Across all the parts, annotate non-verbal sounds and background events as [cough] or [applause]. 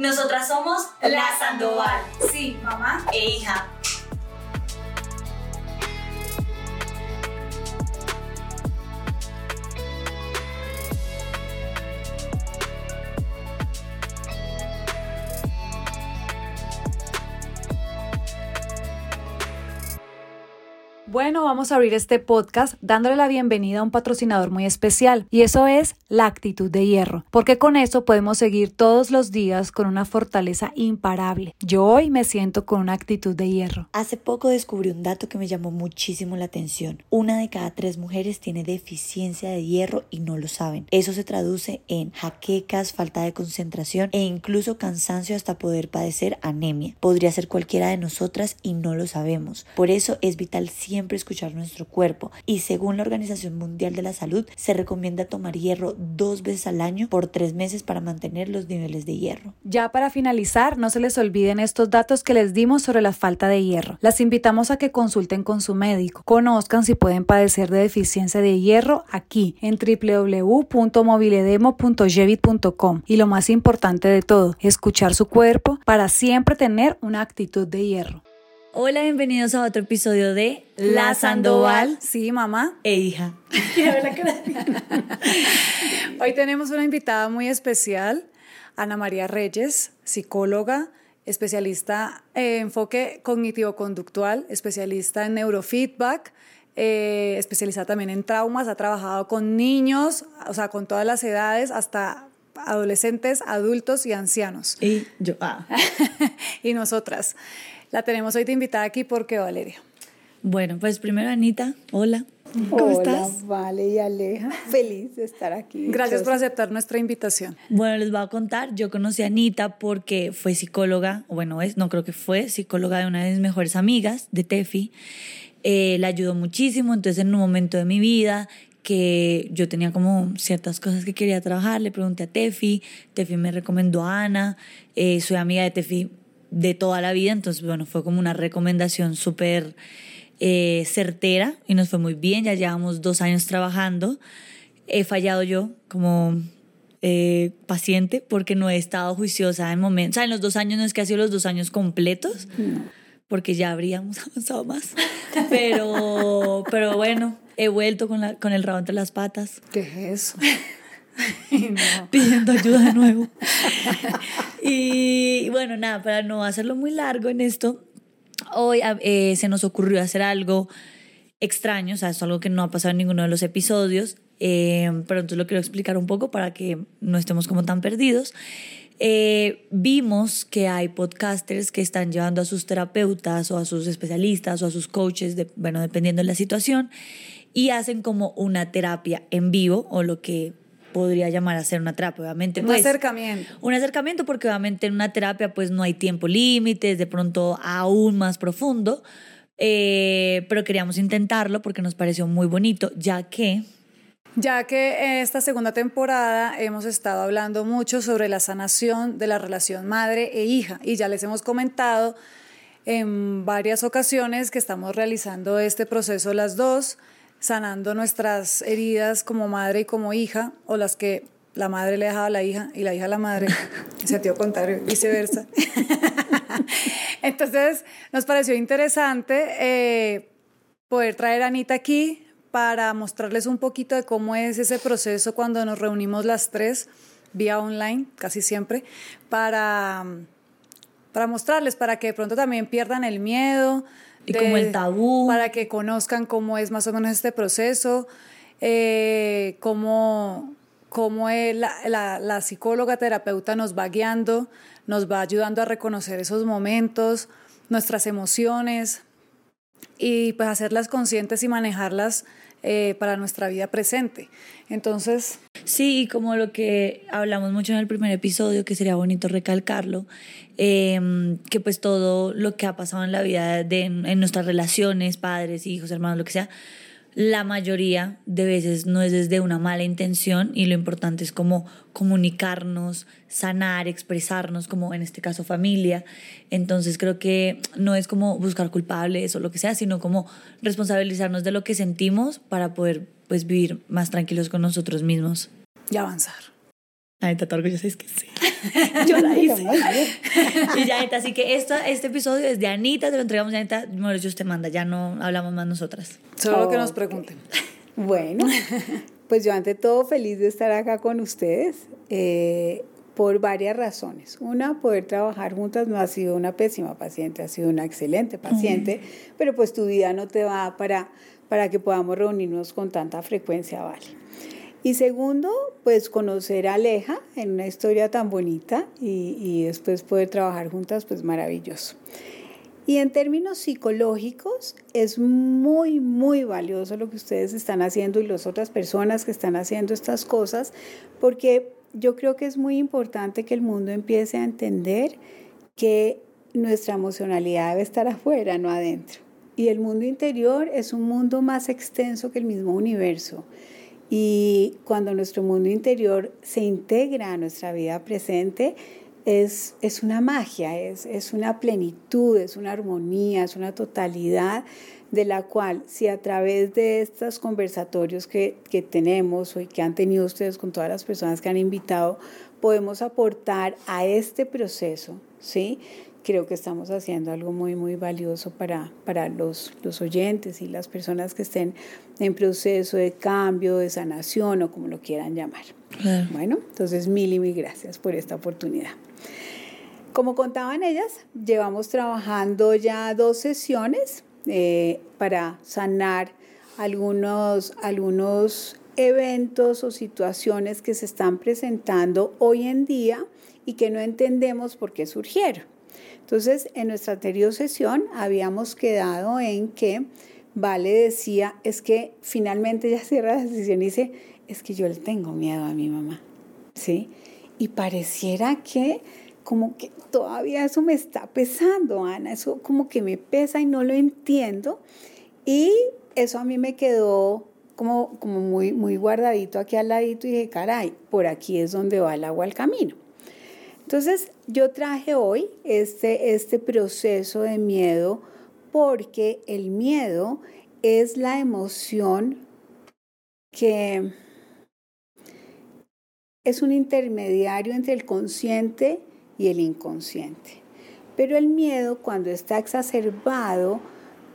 Nosotras somos La Sandoval. Sí, mamá. E hija. Bueno, vamos a abrir este podcast dándole la bienvenida a un patrocinador muy especial y eso es la actitud de hierro, porque con eso podemos seguir todos los días con una fortaleza imparable. Yo hoy me siento con una actitud de hierro. Hace poco descubrí un dato que me llamó muchísimo la atención. Una de cada tres mujeres tiene deficiencia de hierro y no lo saben. Eso se traduce en jaquecas, falta de concentración e incluso cansancio hasta poder padecer anemia. Podría ser cualquiera de nosotras y no lo sabemos. Por eso es vital siempre escuchar nuestro cuerpo y según la Organización Mundial de la Salud se recomienda tomar hierro dos veces al año por tres meses para mantener los niveles de hierro. Ya para finalizar, no se les olviden estos datos que les dimos sobre la falta de hierro. Las invitamos a que consulten con su médico, conozcan si pueden padecer de deficiencia de hierro aquí en www.mobiledemo.jevit.com y lo más importante de todo, escuchar su cuerpo para siempre tener una actitud de hierro. Hola, bienvenidos a otro episodio de La Sandoval. Sí, mamá. E hija. [laughs] Hoy tenemos una invitada muy especial, Ana María Reyes, psicóloga, especialista en enfoque cognitivo-conductual, especialista en neurofeedback, eh, especializada también en traumas, ha trabajado con niños, o sea, con todas las edades, hasta adolescentes, adultos y ancianos. Y yo. Ah. [laughs] y nosotras. La tenemos hoy de invitada aquí porque Valeria. Bueno, pues primero Anita, hola. ¿Cómo hola, estás? Vale y Aleja, [laughs] feliz de estar aquí. Gracias por aceptar nuestra invitación. Bueno, les voy a contar, yo conocí a Anita porque fue psicóloga, bueno, es, no creo que fue psicóloga de una de mis mejores amigas, de Tefi. Eh, la ayudó muchísimo, entonces en un momento de mi vida que yo tenía como ciertas cosas que quería trabajar, le pregunté a Tefi, Tefi me recomendó a Ana, eh, soy amiga de Tefi de toda la vida, entonces bueno, fue como una recomendación súper eh, certera y nos fue muy bien, ya llevamos dos años trabajando, he fallado yo como eh, paciente porque no he estado juiciosa en momentos, o sea, en los dos años no es que ha sido los dos años completos, porque ya habríamos [laughs] avanzado más, pero, pero bueno, he vuelto con, la, con el rabo entre las patas. ¿Qué es eso? [laughs] [laughs] pidiendo ayuda de nuevo. [laughs] y bueno, nada, para no hacerlo muy largo en esto, hoy eh, se nos ocurrió hacer algo extraño, o sea, es algo que no ha pasado en ninguno de los episodios, eh, pero entonces lo quiero explicar un poco para que no estemos como tan perdidos. Eh, vimos que hay podcasters que están llevando a sus terapeutas o a sus especialistas o a sus coaches, de, bueno, dependiendo de la situación, y hacen como una terapia en vivo o lo que podría llamar a ser una terapia, obviamente. un pues, acercamiento. Un acercamiento porque obviamente en una terapia pues no hay tiempo límite, de pronto aún más profundo, eh, pero queríamos intentarlo porque nos pareció muy bonito, ya que... Ya que esta segunda temporada hemos estado hablando mucho sobre la sanación de la relación madre e hija y ya les hemos comentado en varias ocasiones que estamos realizando este proceso las dos sanando nuestras heridas como madre y como hija, o las que la madre le dejaba a la hija y la hija a la madre, [laughs] sentido contrario, viceversa. [laughs] Entonces, nos pareció interesante eh, poder traer a Anita aquí para mostrarles un poquito de cómo es ese proceso cuando nos reunimos las tres vía online, casi siempre, para, para mostrarles, para que de pronto también pierdan el miedo, y como el tabú. Para que conozcan cómo es más o menos este proceso, eh, cómo, cómo la, la, la, psicóloga terapeuta nos va guiando, nos va ayudando a reconocer esos momentos, nuestras emociones y pues hacerlas conscientes y manejarlas eh, para nuestra vida presente. Entonces... Sí, como lo que hablamos mucho en el primer episodio, que sería bonito recalcarlo, em, que pues todo lo que ha pasado en la vida, de, en nuestras relaciones, padres, hijos, hermanos, lo que sea, la mayoría de veces no es desde una mala intención y lo importante es como comunicarnos, sanar, expresarnos, como en este caso familia. Entonces creo que no es como buscar culpables o lo que sea, sino como responsabilizarnos de lo que sentimos para poder pues vivir más tranquilos con nosotros mismos. Y avanzar. Anita, tu orgullosa es que sí. [laughs] Yo la hice. [laughs] y ya, Anita, así que esta, este episodio es de Anita, te lo entregamos a Anita. Bueno, usted manda, ya no hablamos más nosotras. Solo que nos pregunten. Bueno, pues yo ante todo feliz de estar acá con ustedes eh, por varias razones. Una, poder trabajar juntas no ha sido una pésima paciente, ha sido una excelente paciente, pero pues tu vida no te va para, para que podamos reunirnos con tanta frecuencia, ¿vale? Y segundo, pues conocer a Aleja en una historia tan bonita y, y después poder trabajar juntas, pues maravilloso. Y en términos psicológicos, es muy, muy valioso lo que ustedes están haciendo y las otras personas que están haciendo estas cosas, porque yo creo que es muy importante que el mundo empiece a entender que nuestra emocionalidad debe estar afuera, no adentro. Y el mundo interior es un mundo más extenso que el mismo universo. Y cuando nuestro mundo interior se integra a nuestra vida presente, es, es una magia, es, es una plenitud, es una armonía, es una totalidad de la cual si a través de estos conversatorios que, que tenemos y que han tenido ustedes con todas las personas que han invitado, podemos aportar a este proceso, ¿sí? Creo que estamos haciendo algo muy, muy valioso para, para los, los oyentes y las personas que estén en proceso de cambio, de sanación o como lo quieran llamar. Bueno, entonces mil y mil gracias por esta oportunidad. Como contaban ellas, llevamos trabajando ya dos sesiones eh, para sanar algunos, algunos eventos o situaciones que se están presentando hoy en día y que no entendemos por qué surgieron. Entonces, en nuestra anterior sesión habíamos quedado en que Vale decía, es que finalmente ya cierra la sesión y dice, es que yo le tengo miedo a mi mamá, ¿sí? Y pareciera que como que todavía eso me está pesando, Ana, eso como que me pesa y no lo entiendo. Y eso a mí me quedó como, como muy, muy guardadito aquí al ladito y dije, caray, por aquí es donde va el agua al camino. Entonces yo traje hoy este, este proceso de miedo porque el miedo es la emoción que es un intermediario entre el consciente y el inconsciente. Pero el miedo cuando está exacerbado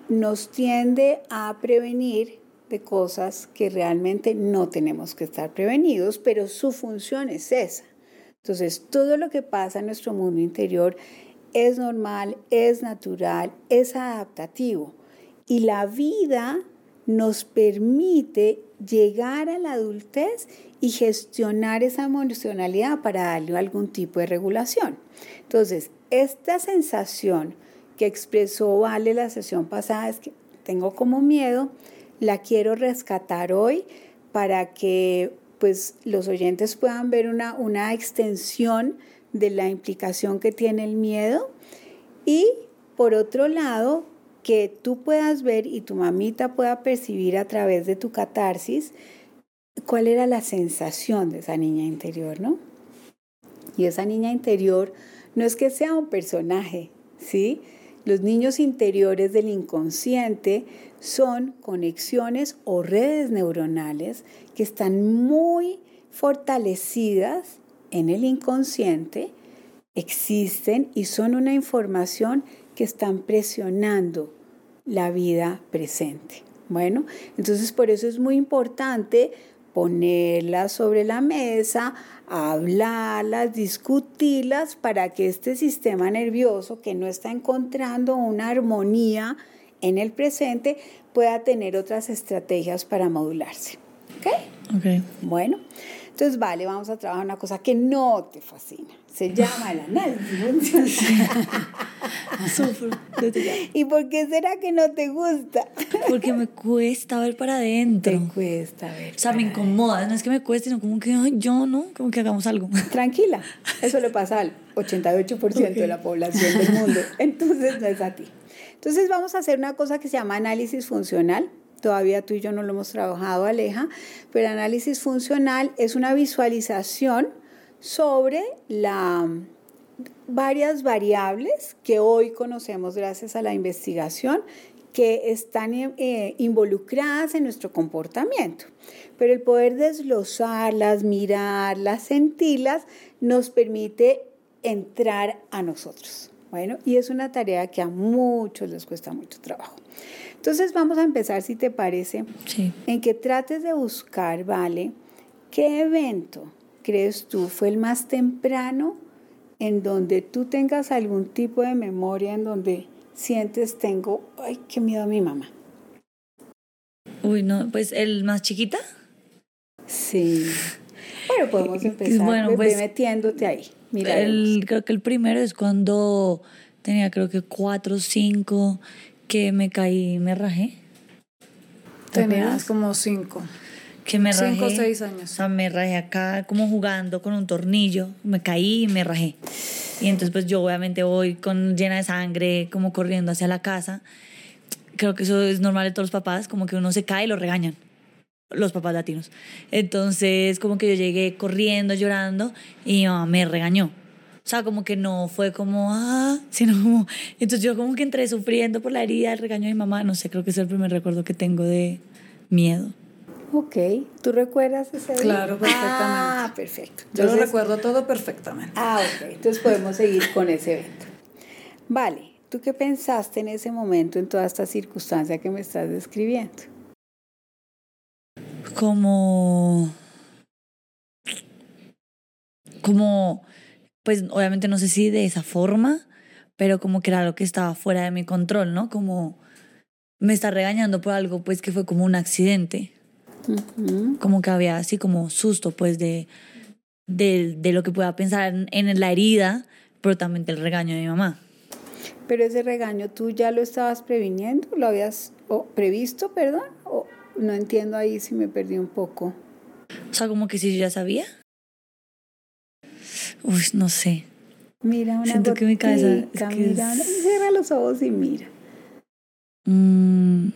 nos tiende a prevenir de cosas que realmente no tenemos que estar prevenidos, pero su función es esa. Entonces, todo lo que pasa en nuestro mundo interior es normal, es natural, es adaptativo. Y la vida nos permite llegar a la adultez y gestionar esa emocionalidad para darle algún tipo de regulación. Entonces, esta sensación que expresó Vale la sesión pasada es que tengo como miedo, la quiero rescatar hoy para que pues los oyentes puedan ver una, una extensión de la implicación que tiene el miedo y por otro lado que tú puedas ver y tu mamita pueda percibir a través de tu catarsis cuál era la sensación de esa niña interior, ¿no? Y esa niña interior no es que sea un personaje, ¿sí? Los niños interiores del inconsciente son conexiones o redes neuronales que están muy fortalecidas en el inconsciente, existen y son una información que están presionando la vida presente. Bueno, entonces por eso es muy importante ponerlas sobre la mesa, hablarlas, discutirlas para que este sistema nervioso que no está encontrando una armonía en el presente pueda tener otras estrategias para modularse. ¿Ok? Ok. Bueno, entonces vale, vamos a trabajar una cosa que no te fascina. Se llama el análisis [laughs] ¿Y por qué será que no te gusta? Porque me cuesta ver para adentro. Te cuesta ver. O sea, me incomoda. No es que me cueste, sino como que, ay, yo no, como que hagamos algo. [laughs] Tranquila, eso le pasa al 88% de la población del [laughs] mundo. Entonces no es a ti. Entonces vamos a hacer una cosa que se llama análisis funcional. Todavía tú y yo no lo hemos trabajado, Aleja, pero análisis funcional es una visualización sobre la, varias variables que hoy conocemos gracias a la investigación que están eh, involucradas en nuestro comportamiento. Pero el poder desglosarlas, mirarlas, sentirlas, nos permite entrar a nosotros. Bueno, y es una tarea que a muchos les cuesta mucho trabajo. Entonces vamos a empezar, si te parece, en que trates de buscar, ¿vale? ¿Qué evento crees tú fue el más temprano en donde tú tengas algún tipo de memoria en donde sientes tengo, ay, qué miedo a mi mamá? Uy, no, pues el más chiquita. Sí. Bueno, podemos empezar bueno, pues, metiéndote ahí. Mira, creo que el primero es cuando tenía creo que cuatro o cinco que me caí y me rajé. Tenías como cinco. Que me rajé. Cinco o seis años. O sea, me rajé acá como jugando con un tornillo. Me caí y me rajé. Y entonces pues yo obviamente voy con llena de sangre, como corriendo hacia la casa. Creo que eso es normal de todos los papás, como que uno se cae y lo regañan. Los papás latinos. Entonces, como que yo llegué corriendo, llorando, y mi mamá me regañó. O sea, como que no fue como, ah, sino como... Entonces yo como que entré sufriendo por la herida, el regaño de mi mamá. No sé, creo que es el primer recuerdo que tengo de miedo. Ok, ¿tú recuerdas ese día? Claro, perfectamente. Ah, perfecto. Yo lo recuerdo todo perfectamente. Ah, ok, entonces podemos seguir con ese evento. Vale, ¿tú qué pensaste en ese momento, en toda esta circunstancia que me estás describiendo? Como... Como pues obviamente no sé si de esa forma, pero como que era algo que estaba fuera de mi control, ¿no? Como me está regañando por algo pues que fue como un accidente. Como que había así como susto pues de, de, de lo que pueda pensar en, la herida, pero también del regaño de mi mamá. Pero ese regaño tú ya lo estabas previniendo, lo habías previsto, perdón, o no entiendo ahí si me perdí un poco. O sea, como que si yo ya sabía. Uy, no sé. Mira una Siento que mi cabeza... Cierra los ojos y mira. Mm,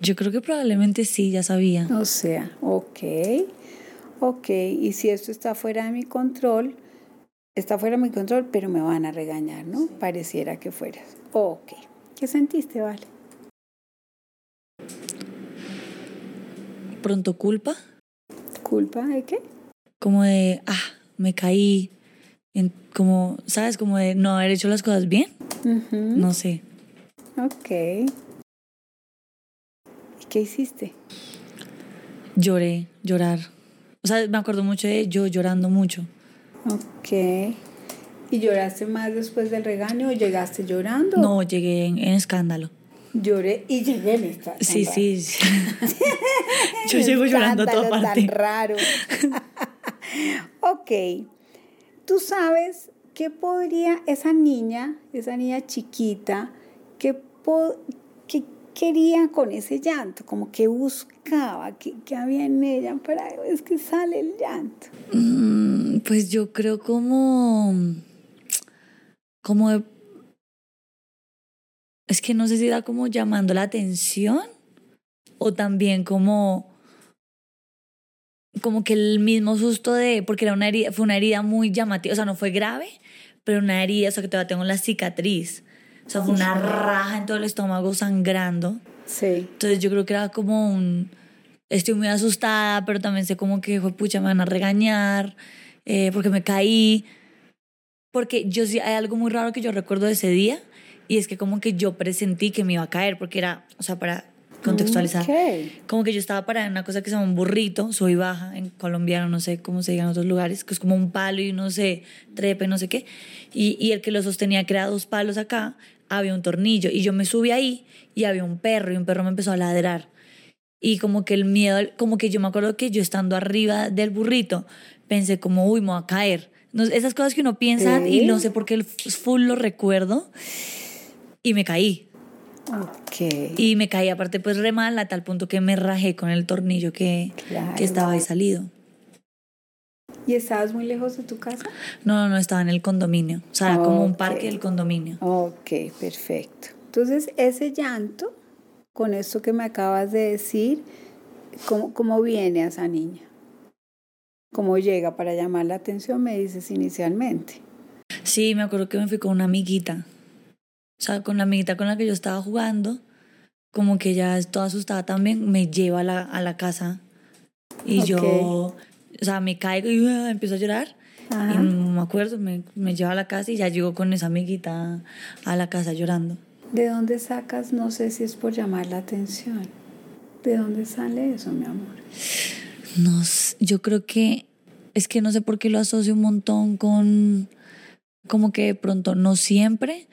yo creo que probablemente sí, ya sabía. O sea, ok. Ok, y si esto está fuera de mi control, está fuera de mi control, pero me van a regañar, ¿no? Pareciera que fueras. Ok. ¿Qué sentiste, Vale? Pronto culpa. ¿Culpa de qué? Como de, ah, me caí, en, como, ¿sabes? Como de no haber hecho las cosas bien. No sé. Ok. ¿Y qué hiciste? Lloré, llorar. O sea, me acuerdo mucho de yo llorando mucho. Ok. ¿Y lloraste más después del regaño o llegaste llorando? No, llegué en, escándalo. Lloré y llegué en escándalo. Sí, sí, sí. [laughs] yo llego llorando a toda parte. tan raro. ok, tú sabes qué podría esa niña, esa niña chiquita, qué, quería con ese llanto, como que buscaba, que, había en ella para es que sale el llanto. Mm, pues yo creo como, como es que no sé si era como llamando la atención o también como como que el mismo susto de, porque era una herida, fue una herida muy llamativa, o sea, no fue grave, pero una herida, o sea, que todavía tengo la cicatriz. O sea, fue una raja en todo el estómago sangrando. Sí. Entonces yo creo que era como un, estoy muy asustada, pero también sé como que, pucha, me van a regañar, eh, porque me caí. Porque yo sí, hay algo muy raro que yo recuerdo de ese día, y es que como que yo presentí que me iba a caer, porque era, o sea, para contextualizar. Como que yo estaba parada en una cosa que se llama un burrito, soy baja en colombiano, no sé cómo se diga en otros lugares, que es como un palo y no sé, trepe, no sé qué. Y, y el que lo sostenía, que era dos palos acá, había un tornillo. Y yo me subí ahí y había un perro y un perro me empezó a ladrar. Y como que el miedo, como que yo me acuerdo que yo estando arriba del burrito, pensé como, uy, me voy a caer. esas cosas que uno piensa y no sé por qué el full lo recuerdo. Y me caí. Okay. Y me caí aparte pues re mal a tal punto que me rajé con el tornillo que, que estaba ahí salido. ¿Y estabas muy lejos de tu casa? No, no, estaba en el condominio. O sea, como un parque del condominio. Ok, perfecto. Entonces, ese llanto, con esto que me acabas de decir, ¿cómo, cómo viene a esa niña? ¿Cómo llega para llamar la atención? Me dices inicialmente. Sí, me acuerdo que me fui con una amiguita. O sea, con la amiguita con la que yo estaba jugando. como que ella es toda asustada también, me lleva a la, a la casa y yo, o sea, me caigo y uh, empiezo a llorar. Y no me acuerdo, me, me lleva a la casa y ya llego con esa amiguita a la casa llorando. ¿De dónde sacas? No sé si es por llamar la atención. ¿De dónde sale eso, mi amor? No, yo creo que es que no sé por qué lo asocio un montón con como que de pronto no siempre,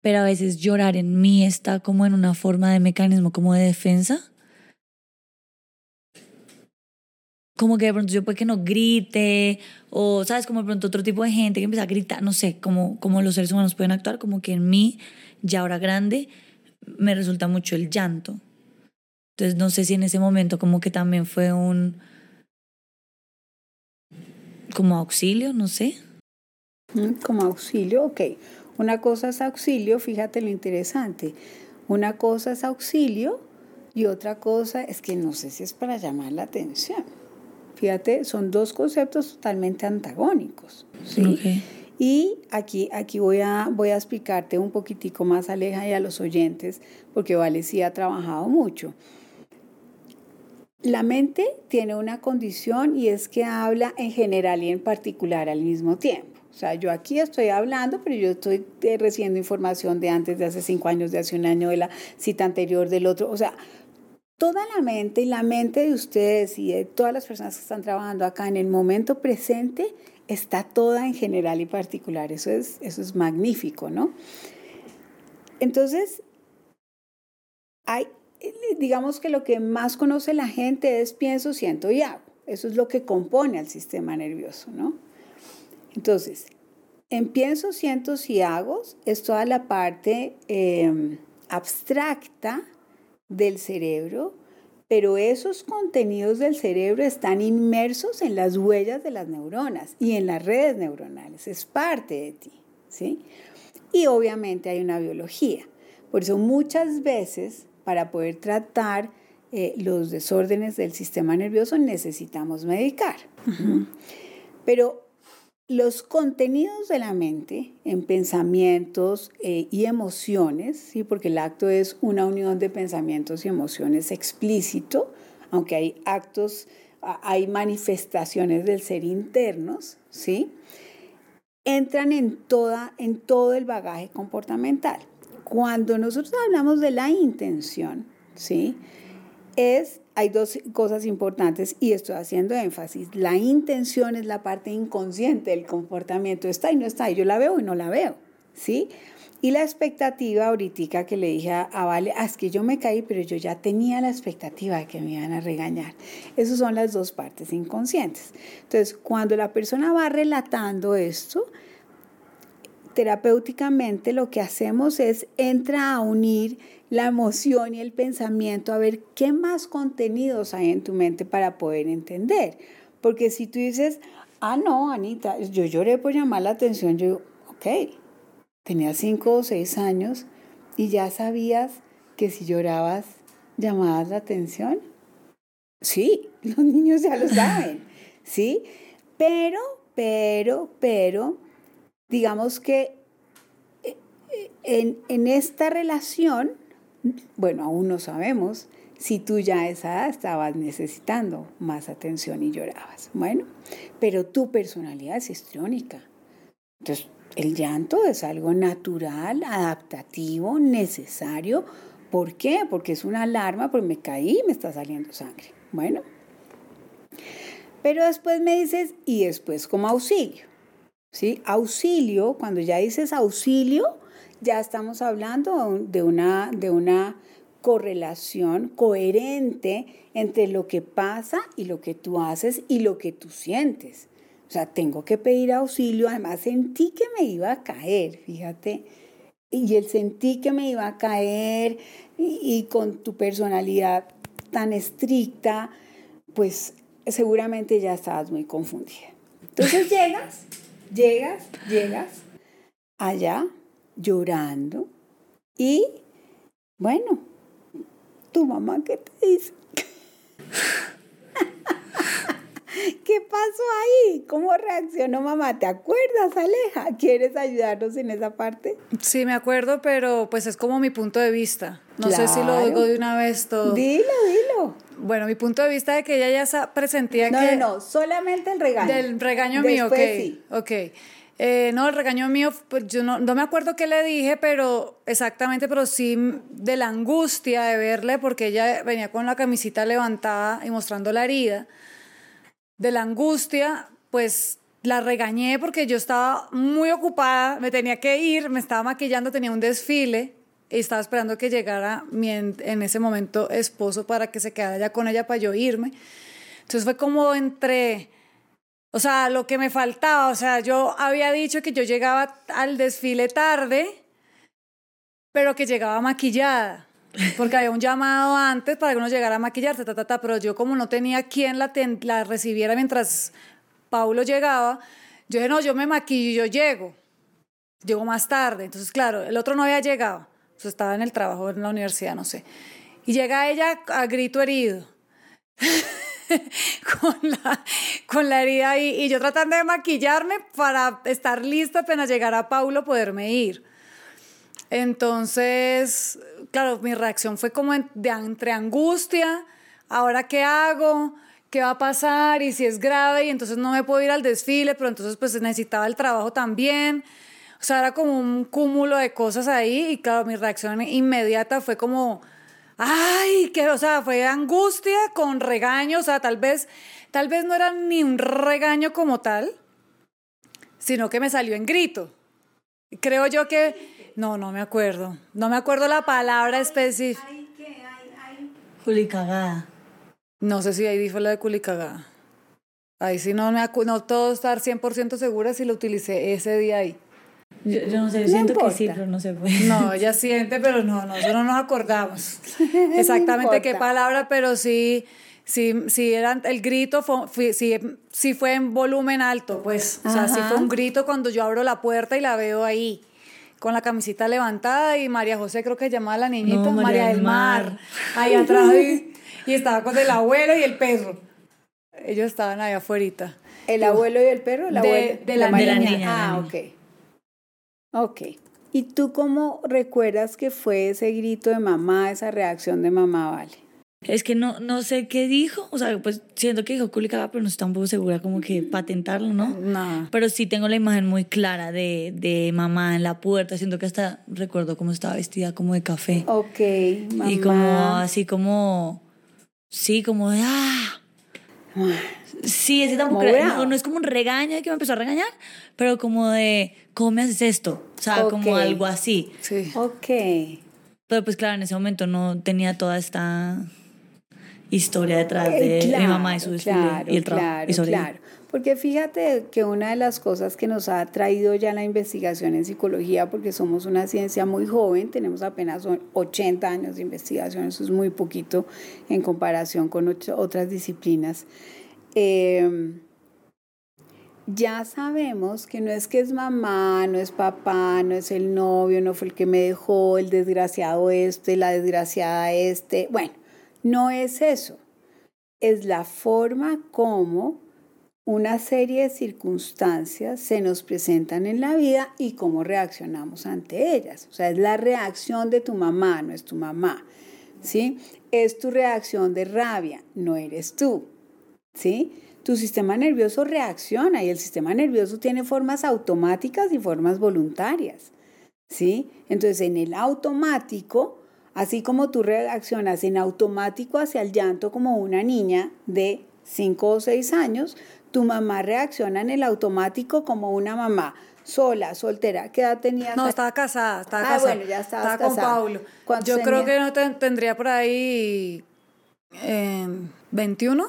pero a veces llorar en mí está como en una forma de mecanismo como de defensa. Como que de pronto yo puede que no grite, o sabes, como de pronto otro tipo de gente que empieza a gritar, no sé, como, como los seres humanos pueden actuar, como que en mí, ya ahora grande, me resulta mucho el llanto. Entonces no sé si en ese momento como que también fue un como auxilio, no sé. Mm, Como auxilio, ok. Una cosa es auxilio, fíjate lo interesante. Una cosa es auxilio y otra cosa es que no sé si es para llamar la atención. Fíjate, son dos conceptos totalmente antagónicos. ¿sí? Y aquí, aquí voy, a, voy a explicarte un poquitico más, Aleja, y a los oyentes, porque Vale sí ha trabajado mucho. La mente tiene una condición y es que habla en general y en particular al mismo tiempo. O sea, yo aquí estoy hablando, pero yo estoy eh, recibiendo información de antes, de hace cinco años, de hace un año, de la cita anterior, del otro. O sea, toda la mente y la mente de ustedes y de todas las personas que están trabajando acá en el momento presente está toda en general y particular. Eso es, eso es magnífico, ¿no? Entonces, hay, digamos que lo que más conoce la gente es pienso, siento y hago. Eso es lo que compone al sistema nervioso, ¿no? Entonces, en pienso, siento y hago es toda la parte eh, abstracta del cerebro, pero esos contenidos del cerebro están inmersos en las huellas de las neuronas y en las redes neuronales, es parte de ti, ¿sí? Y obviamente hay una biología. Por eso muchas veces para poder tratar eh, los desórdenes del sistema nervioso necesitamos medicar. Uh -huh. Pero los contenidos de la mente en pensamientos eh, y emociones, ¿sí? porque el acto es una unión de pensamientos y emociones explícito, aunque hay actos, hay manifestaciones del ser internos, ¿sí? entran en, toda, en todo el bagaje comportamental. Cuando nosotros hablamos de la intención, ¿sí? es, hay dos cosas importantes y estoy haciendo énfasis. La intención es la parte inconsciente del comportamiento. Está y no está, y yo la veo y no la veo, ¿sí? Y la expectativa ahorita que le dije a Vale, ah, es que yo me caí, pero yo ya tenía la expectativa de que me iban a regañar. Esas son las dos partes inconscientes. Entonces, cuando la persona va relatando esto, terapéuticamente lo que hacemos es entra a unir la emoción y el pensamiento a ver qué más contenidos hay en tu mente para poder entender. Porque si tú dices, ah, no, Anita, yo lloré por llamar la atención, yo digo, ok, tenía cinco o seis años y ya sabías que si llorabas llamabas la atención. Sí, [laughs] los niños ya lo [laughs] saben, ¿sí? Pero, pero, pero, digamos que en, en, esta relación, bueno, aún no sabemos si tú ya a esa edad estabas necesitando más atención y llorabas. Bueno, pero tu personalidad es histriónica. Entonces, el llanto es algo natural, adaptativo, necesario. ¿Por qué? Porque es una alarma, porque me caí y me está saliendo sangre. Bueno, pero después me dices, y después como auxilio. ¿Sí? Auxilio, cuando ya dices auxilio, ya estamos hablando de una, de una correlación coherente entre lo que pasa y lo que tú haces y lo que tú sientes. O sea, tengo que pedir auxilio, además sentí que me iba a caer, fíjate, y el sentí que me iba a caer y, y con tu personalidad tan estricta, pues seguramente ya estabas muy confundida. Entonces llegas, llegas, llegas allá llorando y bueno, tu mamá qué te dice? [laughs] ¿Qué pasó ahí? ¿Cómo reaccionó mamá? ¿Te acuerdas, Aleja? ¿Quieres ayudarnos en esa parte? Sí, me acuerdo, pero pues es como mi punto de vista. No sé si lo digo de una vez todo. Dilo, dilo. Bueno, mi punto de vista de que ella ya presentía No, que... no, no, solamente el regaño. Del regaño mío, ok. Sí. Ok. Eh, no, el regaño mío, pues yo no, me acuerdo qué le dije, pero exactamente, pero sí de la angustia de verle, porque ella venía con la camisita levantada y mostrando la herida. De la angustia, pues la regañé porque yo estaba muy ocupada, me tenía que ir, me estaba maquillando, tenía un desfile y estaba esperando que llegara mi en, en ese momento esposo para que se quedara ya con ella para yo irme. Entonces fue como entre, o sea, lo que me faltaba, o sea, yo había dicho que yo llegaba al desfile tarde, pero que llegaba maquillada, porque había un llamado antes para que uno llegara a maquillarse, ta, ta, ta, pero yo como no tenía quien la, la recibiera mientras Paulo llegaba, yo dije, no, yo me maquillo y yo llego, llego más tarde, entonces claro, el otro no había llegado, sea, estaba en el trabajo en la universidad, no sé, y llega ella a grito herido [laughs] [laughs] con la, con la herida y yo tratando de maquillarme para estar lista apenas llegara Paulo poderme ir. Entonces, claro, mi reacción fue como de, entre angustia, ahora qué hago, qué va a pasar y si es grave y entonces no me puedo ir al desfile, pero entonces pues necesitaba el trabajo también. O sea, era como un cúmulo de cosas ahí y claro, mi reacción inmediata fue como, ay, que, o sea, fue angustia con regaño, o sea, tal vez, tal vez no era ni un regaño como tal, sino que me salió en grito. Creo yo que, no, no me acuerdo, no me acuerdo la palabra específica. Juli cagada. No sé si ahí fue la de culicagada. Ahí sí no me acu- no puedo estar 100% segura si lo utilicé ese día ahí. Yo, yo no sé, yo No siento que sí, pero no sé. Pues. No, [laughs] ella siente, pero no, nosotros no nos acordamos [laughs] exactamente qué palabra, pero sí, sí, sí era el grito, fue, fue- sí, sí fue en volumen alto, pues, o sea, sí fue un grito cuando yo abro la puerta y la veo ahí, con la camisita levantada y María José creo que llamaba a la niñita, No, María María del Mar, Mar. ahí atrás y, y estaba con el abuelo y el perro. [laughs] Ellos estaban ahí afuera. ¿El abuelo y el perro? ¿El De- abuelo? de la María? niña. De la Ah, niña. ok. Ok. ¿Y tú cómo recuerdas que fue ese grito de mamá, esa reacción de mamá, Vale? Es que no, no sé qué dijo. O sea, pues siento que dijo Juli cagada, pero no estoy tampoco segura como que patentarlo, ¿no? No. Pero sí tengo la imagen muy clara de, de mamá en la puerta. Siento que hasta recuerdo cómo estaba vestida como de café. Ok, mamá. Y como así como... Sí, como de... ¡Ah! Sí, ese tampoco era- no, no es como un regaño de que me empezó a regañar, pero como de, ¿cómo me haces esto? O sea, Ok. como algo así. Sí. Ok. Pero pues claro, en ese momento no tenía toda esta historia detrás de Eh, mi mamá y su desfile claro, y el trabajo. Claro, y claro. Porque fíjate que una de las cosas que nos ha traído ya la investigación en psicología, porque somos una ciencia muy joven, tenemos apenas o- 80 años de investigación, eso es muy poquito en comparación con otras disciplinas. Eh, ya sabemos que no es que es mamá, no es papá, no es el novio, no fue el que me dejó, el desgraciado este, la desgraciada este. Bueno, no es eso. Es la forma como una serie de circunstancias se nos presentan en la vida y cómo reaccionamos ante ellas. O sea, es la reacción de tu mamá, no es tu mamá. ¿Sí? Es tu reacción de rabia, no eres tú. ¿Sí? Tu sistema nervioso reacciona y el sistema nervioso tiene formas automáticas y formas voluntarias. ¿Sí? Entonces, en el automático, así como tú reaccionas en automático hacia el llanto como una niña de 5 o 6 años, tu mamá reacciona en el automático como una mamá sola, soltera. ¿Qué edad tenías? No, estaba casada, estaba Ah, casada. bueno, ya Estaba con casada. Paulo. ¿Cuántos Yo creo que no ten- tendría por ahí eh, 21.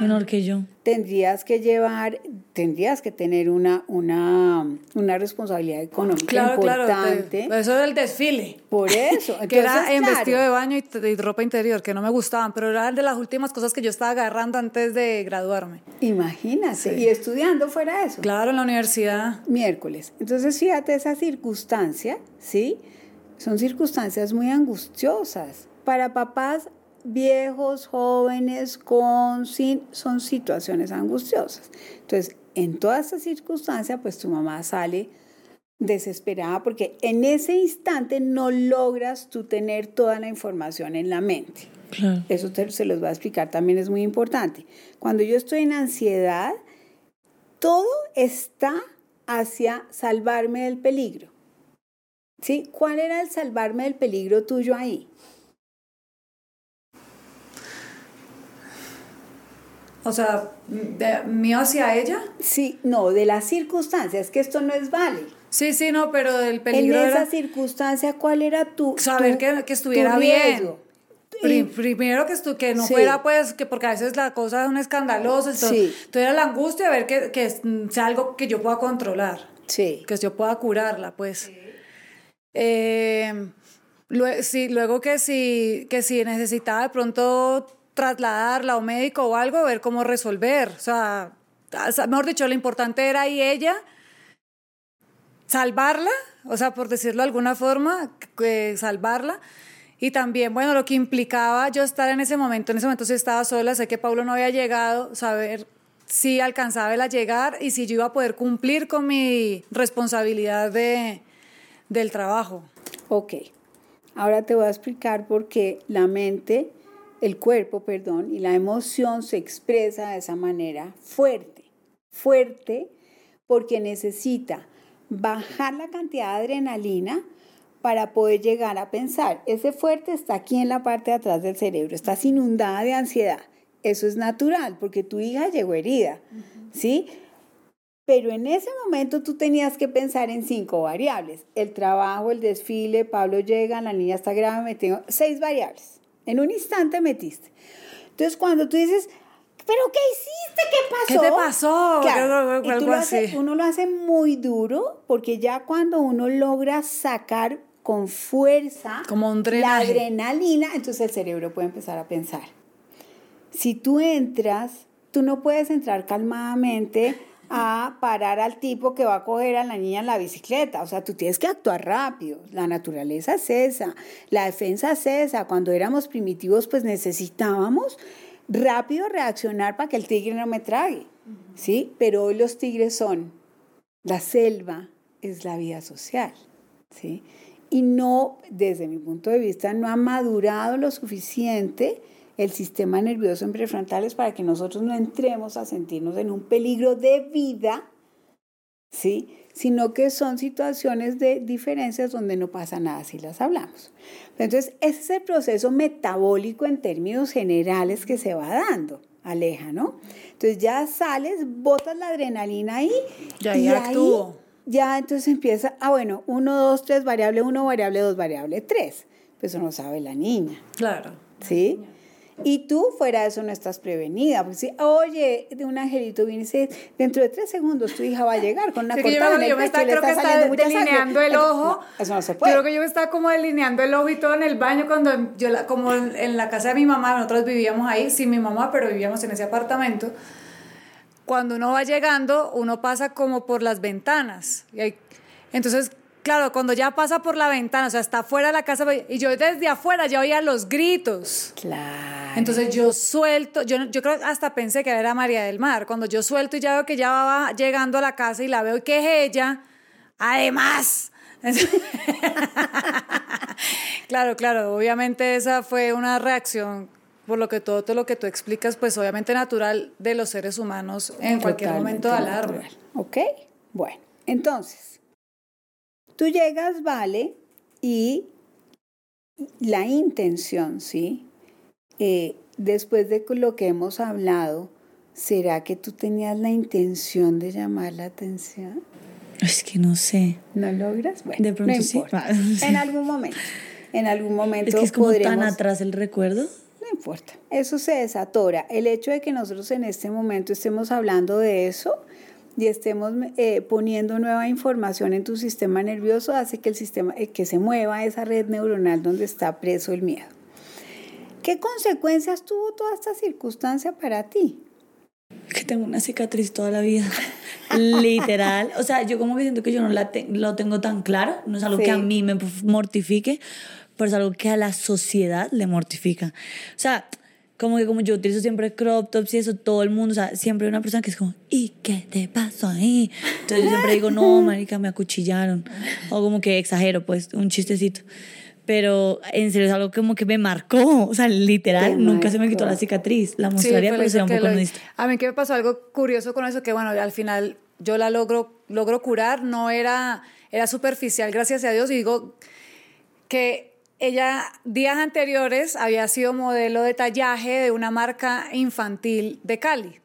Menor que yo. Tendrías que llevar, tendrías que tener una, una, una responsabilidad económica Claro, claro. importante. te- eso era el desfile. Por eso. [laughs] que era en claro, vestido de baño y, ropa interior, que no me gustaban, pero eran de las últimas cosas que yo estaba agarrando antes de graduarme. Imagínate, y estudiando fuera eso. Claro, en la universidad. miércoles. Entonces, fíjate esa circunstancia, ¿sí? Son circunstancias muy angustiosas. Para papás viejos, jóvenes, con, sin, son situaciones angustiosas. Entonces, en toda esta circunstancia, pues tu mamá sale desesperada porque en ese instante no logras tú tener toda la información en la mente. Eso se los voy a explicar, también es muy importante. Cuando yo estoy en ansiedad, todo está hacia salvarme del peligro. ¿Sí? ¿Cuál era el salvarme del peligro tuyo ahí? O sea, mío hacia ella. Sí, no, de las circunstancias, que esto no es vale. Sí, sí, no, pero del peligro. En esa circunstancia, ¿cuál era tu. Saber que, que, estuviera bien. primero que, estu que no fuera, pues, que porque a veces la cosa es un escandaloso. Entonces, sí. era la angustia de ver que, que sea algo que yo pueda controlar. Sí. Que yo pueda curarla, pues. Eh, luego, sí, luego que si, que si necesitaba de pronto trasladarla o médico o algo, ver cómo resolver. O sea, mejor dicho, lo importante era ahí ella salvarla, o sea, por decirlo de alguna forma, salvarla. Y también, bueno, lo que implicaba yo estar en ese momento, en ese momento sí estaba sola, sé que Pablo no había llegado, saber si alcanzaba él a llegar y si yo iba a poder cumplir con mi responsabilidad de, del trabajo. Ok, ahora te voy a explicar por qué la mente el cuerpo, perdón, y la emoción se expresa de esa manera fuerte, fuerte porque necesita bajar la cantidad de adrenalina para poder llegar a pensar. Ese fuerte está aquí en la parte de atrás del cerebro, estás inundada de ansiedad. Eso es natural porque tu hija llegó herida, ¿sí? Pero en ese momento tú tenías que pensar en cinco variables. El trabajo, el desfile, Pablo llega, la niña está grave, me tengo seis variables. En un instante metiste. Entonces, cuando tú dices, ¿pero qué hiciste? ¿Qué pasó? ¿Qué te pasó? Claro, y tú lo haces, uno lo hace muy duro porque ya cuando uno logra sacar con fuerza Como un la adrenalina, entonces el cerebro puede empezar a pensar. Si tú entras, tú no puedes entrar calmadamente a parar al tipo que va a coger a la niña en la bicicleta. O sea, tú tienes que actuar rápido. La naturaleza es esa, la defensa es esa. Cuando éramos primitivos, pues necesitábamos rápido reaccionar para que el tigre no me trague. ¿Sí? Pero hoy los tigres son, la selva es la vida social. ¿Sí? Y no, desde mi punto de vista, no ha madurado lo suficiente el sistema nervioso en prefrontales para que nosotros no entremos a sentirnos en un peligro de vida, ¿sí? sino que son situaciones de diferencias donde no pasa nada si las hablamos. Entonces, ese es el proceso metabólico en términos generales que se va dando. Aleja, ¿no? Entonces ya sales, botas la adrenalina ahí. Ya, y ya actúo. Ya entonces empieza, ah, bueno, uno, dos, tres, variable uno, variable dos, variable tres. Pues eso no sabe la niña. Claro. ¿Sí? Y tú fuera de eso no estás prevenida. Porque si, oye, de un angelito viene y dice, dentro de tres segundos tu hija va a llegar con una sí, cortada yo, yo me está, creo que está delineando el ojo. eso no se puede. Yo creo que yo me estaba como delineando el ojo y todo en el baño cuando yo, la, como en, la casa de mi mamá, nosotros vivíamos ahí, sin mi mamá, pero vivíamos en ese apartamento. Cuando uno va llegando, uno pasa como por las ventanas. Y hay, entonces, Claro, cuando ya pasa por la ventana, o sea, está afuera de la casa, y yo desde afuera ya oía los gritos. Claro. Entonces yo suelto, yo, yo creo hasta pensé que era María del Mar. Cuando yo suelto y ya veo que ya va llegando a la casa y la veo que es ella, además. [laughs] claro, claro, obviamente esa fue una reacción por lo que todo, todo lo que tú explicas, pues obviamente natural de los seres humanos en cualquier momento de alarma. Ok, bueno, entonces Tú llegas, vale, y la intención, ¿sí? Eh, después de lo que hemos hablado, ¿será que tú tenías la intención de llamar la atención? Es que no sé. ¿No logras? Bueno, de pronto sí. En algún momento. En algún momento. Es que es como tan atrás el recuerdo. No importa. Eso se desatora. El hecho de que nosotros en este momento estemos hablando de eso y estemos eh, poniendo nueva información en tu sistema nervioso hace que el sistema eh, que se mueva esa red neuronal donde está preso el miedo. ¿Qué consecuencias tuvo toda esta circunstancia para ti? Que tengo una cicatriz toda la vida. [laughs] Literal. O sea, yo como que siento que yo no la lo tengo tan claro. No es algo que a mí me mortifique. pero es algo que a la sociedad le mortifica. O sea, como que como yo utilizo siempre crop tops y eso, todo el mundo, o sea, siempre hay una persona que es como, ¿y qué te pasó ahí? Entonces yo siempre digo, no, [laughs] marica, me acuchillaron. O como que exagero, pues, un chistecito. Pero en serio es algo como que me marcó, o sea, literal, Te nunca se me quitó la cicatriz. La Sí, mostraría, fue pero sería un poco honesta. A mí que me pasó algo curioso con eso, que bueno, al final yo la logro, logro curar, no era, era superficial, gracias a Dios, y digo que ella días anteriores había sido modelo de tallaje de una marca infantil de Cali.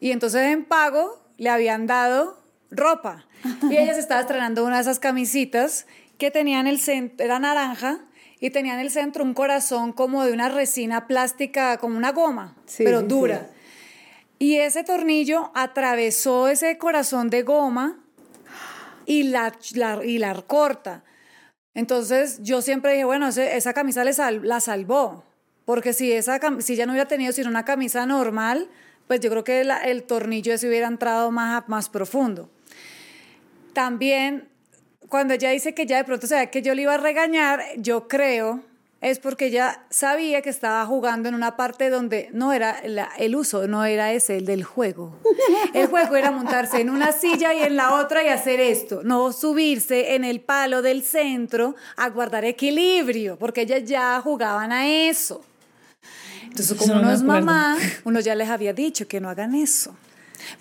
Y entonces en pago le habían dado ropa. Y ella se estaba estrenando una de esas camisitas que tenían el centro, era naranja, y tenía en el centro un corazón como de una resina plástica, como una goma, Sí, pero sí, dura. Y ese tornillo atravesó ese corazón de goma y la, la- y la corta. Entonces yo siempre dije, bueno, esa camisa la salvó, porque si, esa, si ella no hubiera tenido sino una camisa normal, pues yo creo que el tornillo ese hubiera entrado más, más profundo. También, cuando ella dice que ya de pronto sabía que yo le iba a regañar, yo creo es porque ella sabía que estaba jugando en una parte donde no era la- el uso, no era ese, el del juego. [laughs] El juego era montarse en una silla y en la otra y hacer esto, no subirse en el palo del centro a guardar equilibrio, porque ellas ya jugaban a eso. Entonces, como no uno es mamá, uno ya les había dicho que no hagan eso,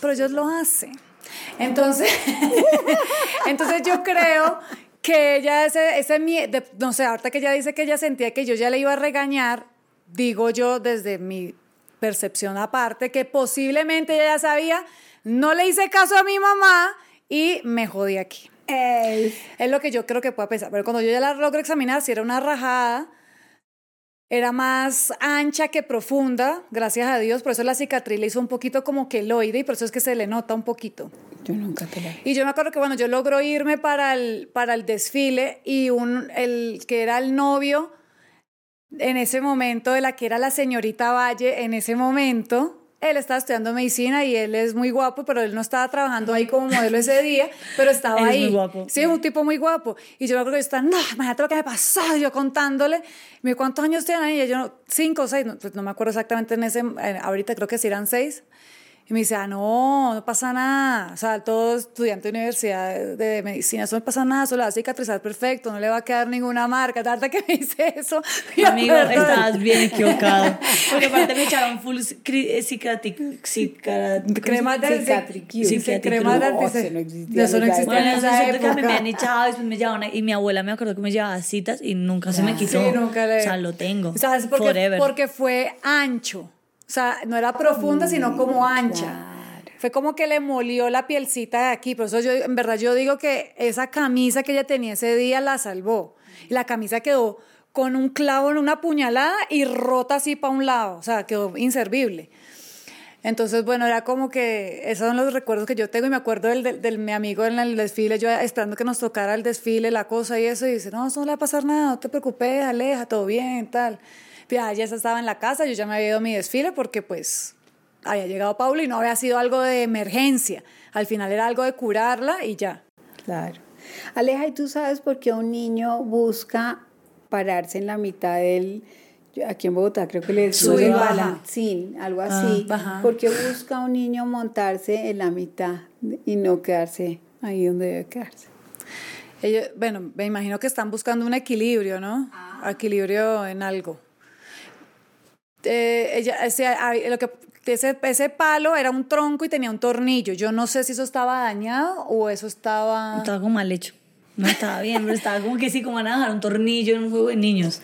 pero ellos lo hacen. Entonces, [laughs] entonces yo creo que ella, ese, ese de- no sé, ahorita que ella dice que ella sentía que yo ya le iba a regañar, digo yo desde mi percepción aparte, que posiblemente ella ya sabía, no le hice caso a mi mamá y me jodí aquí. Es lo que yo creo que pueda pensar. Pero cuando yo ya la logro examinar, si era una rajada, era más ancha que profunda, gracias a Dios. Por eso la cicatriz le hizo un poquito como queloide y por eso es que se le nota un poquito. Yo nunca te la. Y yo me acuerdo que, bueno, yo logro irme para el, para el desfile y un, el que era el novio en ese momento, de la que era la señorita Valle, en ese momento, él estaba estudiando medicina y él es muy guapo, pero él no estaba trabajando ahí como modelo ese día, pero estaba Él es ahí. muy guapo. Sí, un tipo muy guapo. Y yo me acuerdo que yo estaba, no, imagínate lo que me pasó, yo contándole, me ¿cuántos años tienen ahí? Y yo, cinco o seis, no, pues no me acuerdo exactamente en ese, ahorita creo que sí eran seis. Y me dice, ah, no, no pasa nada. O sea, todo estudiante de universidad de, medicina, eso no pasa nada, eso lo va a cicatrizar perfecto, no le va a quedar ninguna marca. Tarde que me dice eso. [laughs] Amigo, estabas bien equivocado. [laughs] Porque aparte me echaron full eh, cicatric- Crema de Cicatricure. crema de eso no existía Eso no en me han echado, después me llevaban, y mi abuela me acuerdo que me llevaba citas y nunca se me quitó. Sí, nunca le... O sea, lo tengo. O sea, es porque, Forever. porque fue ancho. O sea, no era profunda, sino como ancha. claro. Fue como que le molió la pielcita de aquí. Por eso yo, en verdad, yo digo que esa camisa que ella tenía ese día la salvó. Y la camisa quedó con un clavo en una puñalada y rota así para un lado. O sea, quedó inservible. Entonces, bueno, era como que esos son los recuerdos que yo tengo y me acuerdo del, del, del- mi amigo en el desfile, yo esperando que nos tocara el desfile, la cosa y eso, y dice, no, eso no le va a pasar nada, no te preocupes, aleja, todo bien, tal. Ya, ya estaba en la casa, yo ya me había ido a mi desfile porque pues había llegado Paula y no había sido algo de emergencia. Al final era algo de curarla y ya. Claro. Aleja, ¿y tú sabes por qué un niño busca pararse en la mitad del... Aquí en Bogotá creo que le Sube sube balancín, algo así. ajá. ¿Por qué busca un niño montarse en la mitad y no quedarse ahí donde debe quedarse? Ellos, bueno, me imagino que están buscando un equilibrio, ¿no? Equilibrio en algo. Eh, ella, ese, lo que, ese, ese palo era un tronco y tenía un tornillo. Yo no sé si eso estaba dañado o eso estaba... Estaba como mal hecho. No estaba bien, pero estaba como que sí, como van a dejar un tornillo en un juego de niños.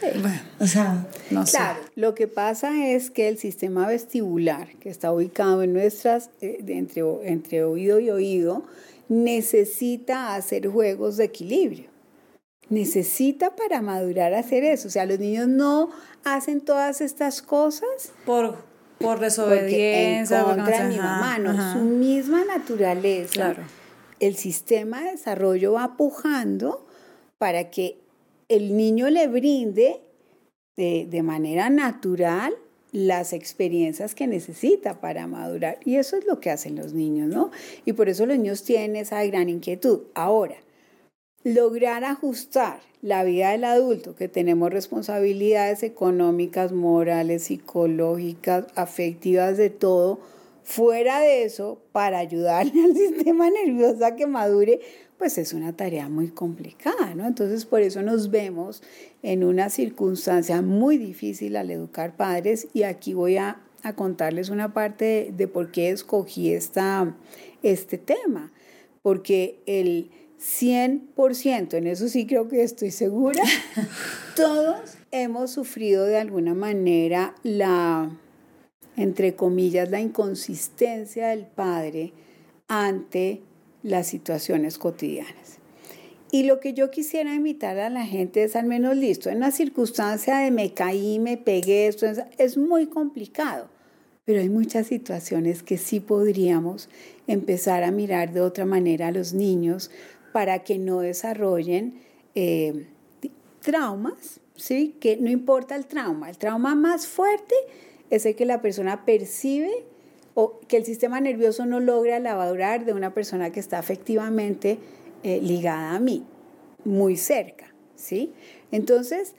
O sea, No sé. Claro, lo que pasa es que el sistema vestibular, que está ubicado en nuestras, eh, entre, o- entre oído y oído, necesita hacer juegos de equilibrio. Necesita para madurar hacer eso. O sea, los niños no hacen todas estas cosas Por, por en desobediencia. porque no contra de mi mamá, no. ajá. Su misma naturaleza. Claro. El sistema de desarrollo va pujando para que el niño le brinde de, de manera natural las experiencias que necesita para madurar. Y eso es lo que hacen los niños, ¿no? Y por eso los niños tienen esa gran inquietud. Ahora, lograr ajustar la vida del adulto, que tenemos responsabilidades económicas, morales, psicológicas, afectivas, de todo, fuera de eso, para ayudarle al [laughs] sistema nervioso a que madure, pues es una tarea muy complicada, ¿no? Entonces por eso nos vemos en una circunstancia muy difícil al educar padres y aquí voy a, contarles una parte de, por qué escogí esta, este tema, porque el 100%, en eso sí creo que estoy segura, [laughs] todos hemos sufrido de alguna manera la, entre comillas, la inconsistencia del padre ante las situaciones cotidianas. Y lo que yo quisiera invitar a la gente es al menos listo, en una circunstancia de me caí, me pegué, esto es muy complicado, pero hay muchas situaciones que sí podríamos empezar a mirar de otra manera a los niños para que no desarrollen eh, traumas, ¿sí? Que no importa el trauma, el trauma más fuerte es el que la persona percibe o que el sistema nervioso no logra lavar de una persona que está afectivamente eh, ligada a mí, muy cerca, ¿sí? Entonces,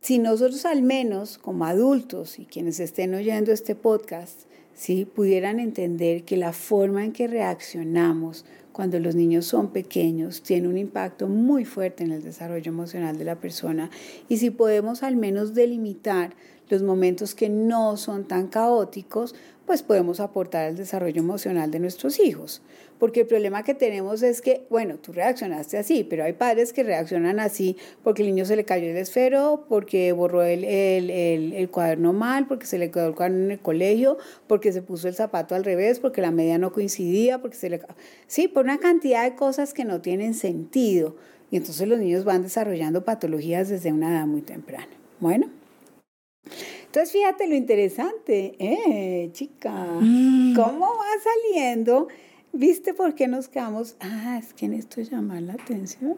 si nosotros al menos como adultos y quienes estén oyendo este podcast, ¿sí? pudieran entender que la forma en que reaccionamos cuando los niños son pequeños tiene un impacto muy fuerte en el desarrollo emocional de la persona. Y si podemos al menos delimitar los momentos que no son tan caóticos, pues podemos aportar al desarrollo emocional de nuestros hijos. Porque el problema que tenemos es que, bueno, tú reaccionaste así, pero hay padres que reaccionan así porque el niño se le cayó el esfero, porque borró el, el, cuaderno mal, porque se le quedó el cuaderno en el colegio, porque se puso el zapato al revés, porque la media no coincidía, porque se le... Sí, por una cantidad de cosas que no tienen sentido. Y entonces los niños van desarrollando patologías desde una edad muy temprana. Bueno. Entonces, fíjate lo interesante, ¿eh, chica? Mm. ¿Cómo va saliendo? ¿Viste por qué nos quedamos? Ah, es que en esto llama la atención.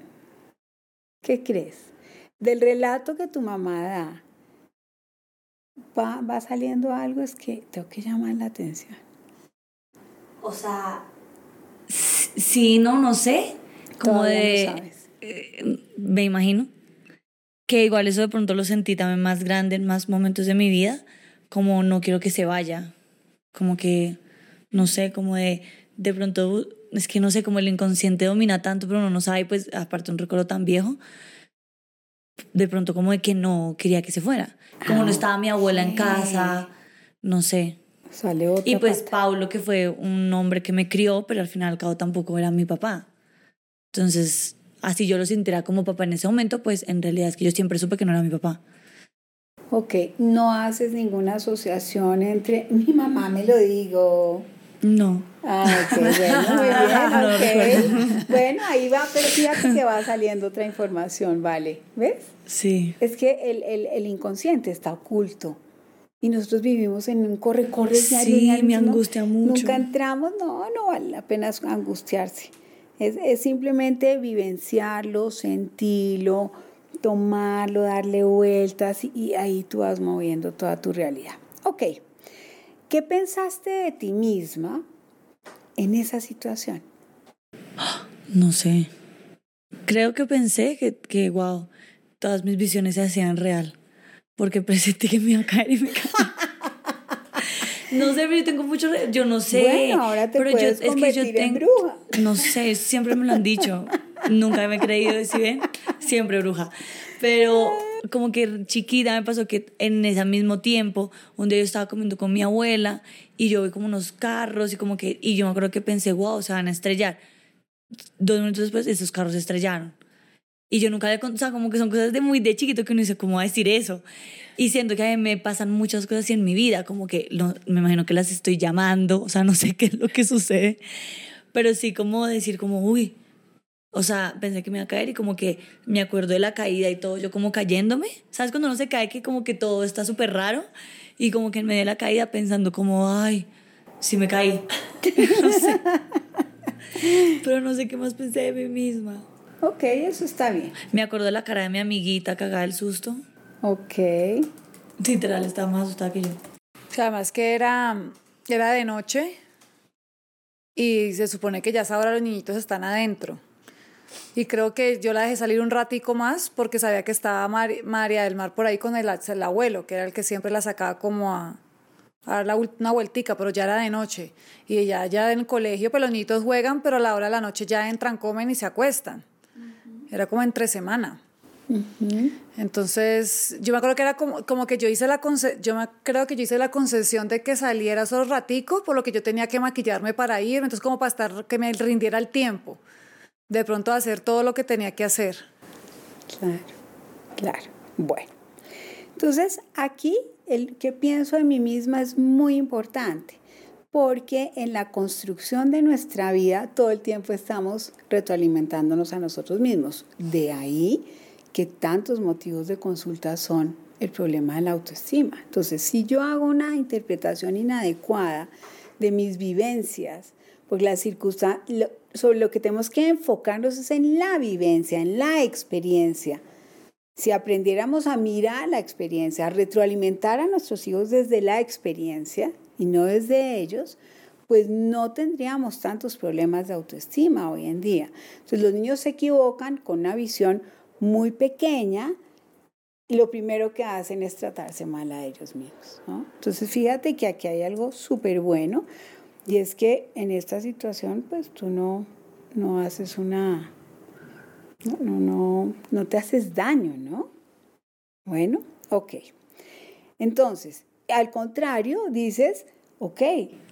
¿Qué crees? Del relato que tu mamá da, va, va saliendo algo, es que tengo que llamar la atención. O sea, sí, no, no sé. Como de. sabes. Eh, me imagino que igual eso de pronto lo sentí también más grande en más momentos de mi vida, como no quiero que se vaya, como que, no sé, como de, de pronto, es que no sé, como el inconsciente domina tanto, pero uno no sabe, pues aparte un recuerdo tan viejo, de pronto como de que no quería que se fuera, como no estaba mi abuela en casa, no sé. Sale otra y pues Paulo, que fue un hombre que me crió, pero al final al cabo tampoco era mi papá. Entonces, así yo lo sintiera como papá en ese momento, pues en realidad es que yo siempre supe que no era mi papá. Ok, no haces ninguna asociación entre mi mamá me lo digo. No. Ah, ok, bueno, muy bien, [laughs] ok. bueno, ahí va, pero fíjate que va saliendo otra información, ¿vale? ¿Ves? Sí. Es que el, el, el inconsciente está oculto y nosotros vivimos en un corre-corre. Sí, me angustia mucho. Nunca entramos, no, no vale la pena angustiarse. Es, simplemente vivenciarlo, sentirlo, tomarlo, darle vueltas y, ahí tú vas moviendo toda tu realidad. Ok, ¿qué pensaste de ti misma en esa situación? No sé. Creo que pensé que, que wow, todas mis visiones se hacían real. Porque [laughs] presentí que me iba a caer y me caí. No sé, pero yo tengo mucho. Yo no sé. Bueno, ahora te pero puedes yo, es que yo tengo, bruja. No sé, siempre me lo han dicho. Nunca me he creído, ¿sí ven? Siempre bruja. Pero como que chiquita me pasó que en ese mismo tiempo, un día yo estaba comiendo con mi abuela y yo vi como unos carros y como que. Y yo me acuerdo que pensé, wow, se van a estrellar. Dos minutos después, esos carros se estrellaron. Y yo nunca había contado, o sea, como que son cosas de muy de chiquito que uno dice, ¿cómo va a decir eso? Y siento que a mí me pasan muchas cosas así en mi vida, como que me imagino que las estoy llamando, o sea, no sé [laughs] qué es lo que sucede, pero sí como decir como, uy, o sea, pensé que me iba a caer y como que me acuerdo de la caída y todo, yo como cayéndome, ¿sabes? Cuando uno se cae que como que todo está súper raro y como que en medio de la caída pensando como, ay, sí me caí. [laughs] no sé. [laughs] Pero no sé qué más pensé de mí misma. Ok, eso está bien. Me acuerdo de la cara de mi amiguita cagada del susto. Ok. Literal, estaba más asustada que yo. Además que era, era de noche y se supone que ya esa hora los niñitos están adentro. Y creo que yo la dejé salir un ratico más porque sabía que estaba María del Mar por ahí con el, el, abuelo, que era el que siempre la sacaba como a, a dar una vueltica, pero ya era de noche. Y ella ya en el colegio, pues los niños juegan, pero a la hora de la noche ya entran, comen y se acuestan. Era como entre semana. Entonces, yo me acuerdo que era como, como que yo hice la yo me creo que yo hice la concesión de que saliera solo ratico, por lo que yo tenía que maquillarme para ir, entonces como para estar que me rindiera el tiempo. De pronto hacer todo lo que tenía que hacer. Claro. Claro. Bueno. Entonces, aquí el que pienso de mí misma es muy importante porque en la construcción de nuestra vida todo el tiempo estamos retroalimentándonos a nosotros mismos. De ahí que tantos motivos de consulta son el problema de la autoestima. Entonces, si yo hago una interpretación inadecuada de mis vivencias, pues la circunstancia, sobre lo que tenemos que enfocarnos es en la vivencia, en la experiencia. Si aprendiéramos a mirar la experiencia, a retroalimentar a nuestros hijos desde la experiencia, y no desde ellos, pues no tendríamos tantos problemas de autoestima hoy en día. Entonces los niños se equivocan con una visión muy pequeña y lo primero que hacen es tratarse mal a ellos mismos. Entonces fíjate que aquí hay algo súper bueno y es que en esta situación pues tú no, no haces una... No, no, no, no te haces daño, ¿no? Bueno, ok. Entonces, al contrario, dices, ok.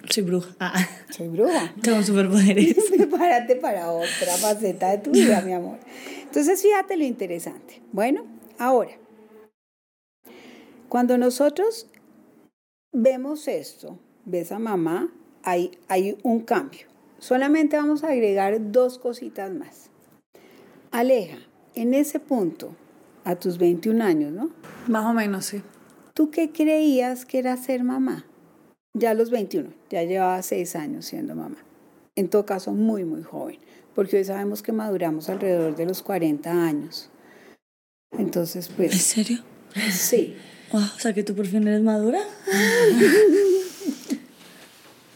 Soy bruja. Ah. [laughs] Soy bruja. Tengo superpoderes. [laughs] Prepárate para otra faceta de tu vida, mi amor. Entonces, fíjate lo interesante. Bueno, ahora, cuando nosotros vemos esto, ves a mamá, hay, hay un cambio. Solamente vamos a agregar dos cositas más. Aleja, en ese punto, a tus 21 años, ¿no? Más o menos, sí. ¿Tú qué creías que era ser mamá? Ya a los 21, ya llevaba 6 años siendo mamá. En todo caso, muy, muy joven, porque hoy sabemos que maduramos alrededor de los 40 años. Entonces, pues... ¿En serio? Sí. Wow, o sea que tú por fin eres madura. [laughs]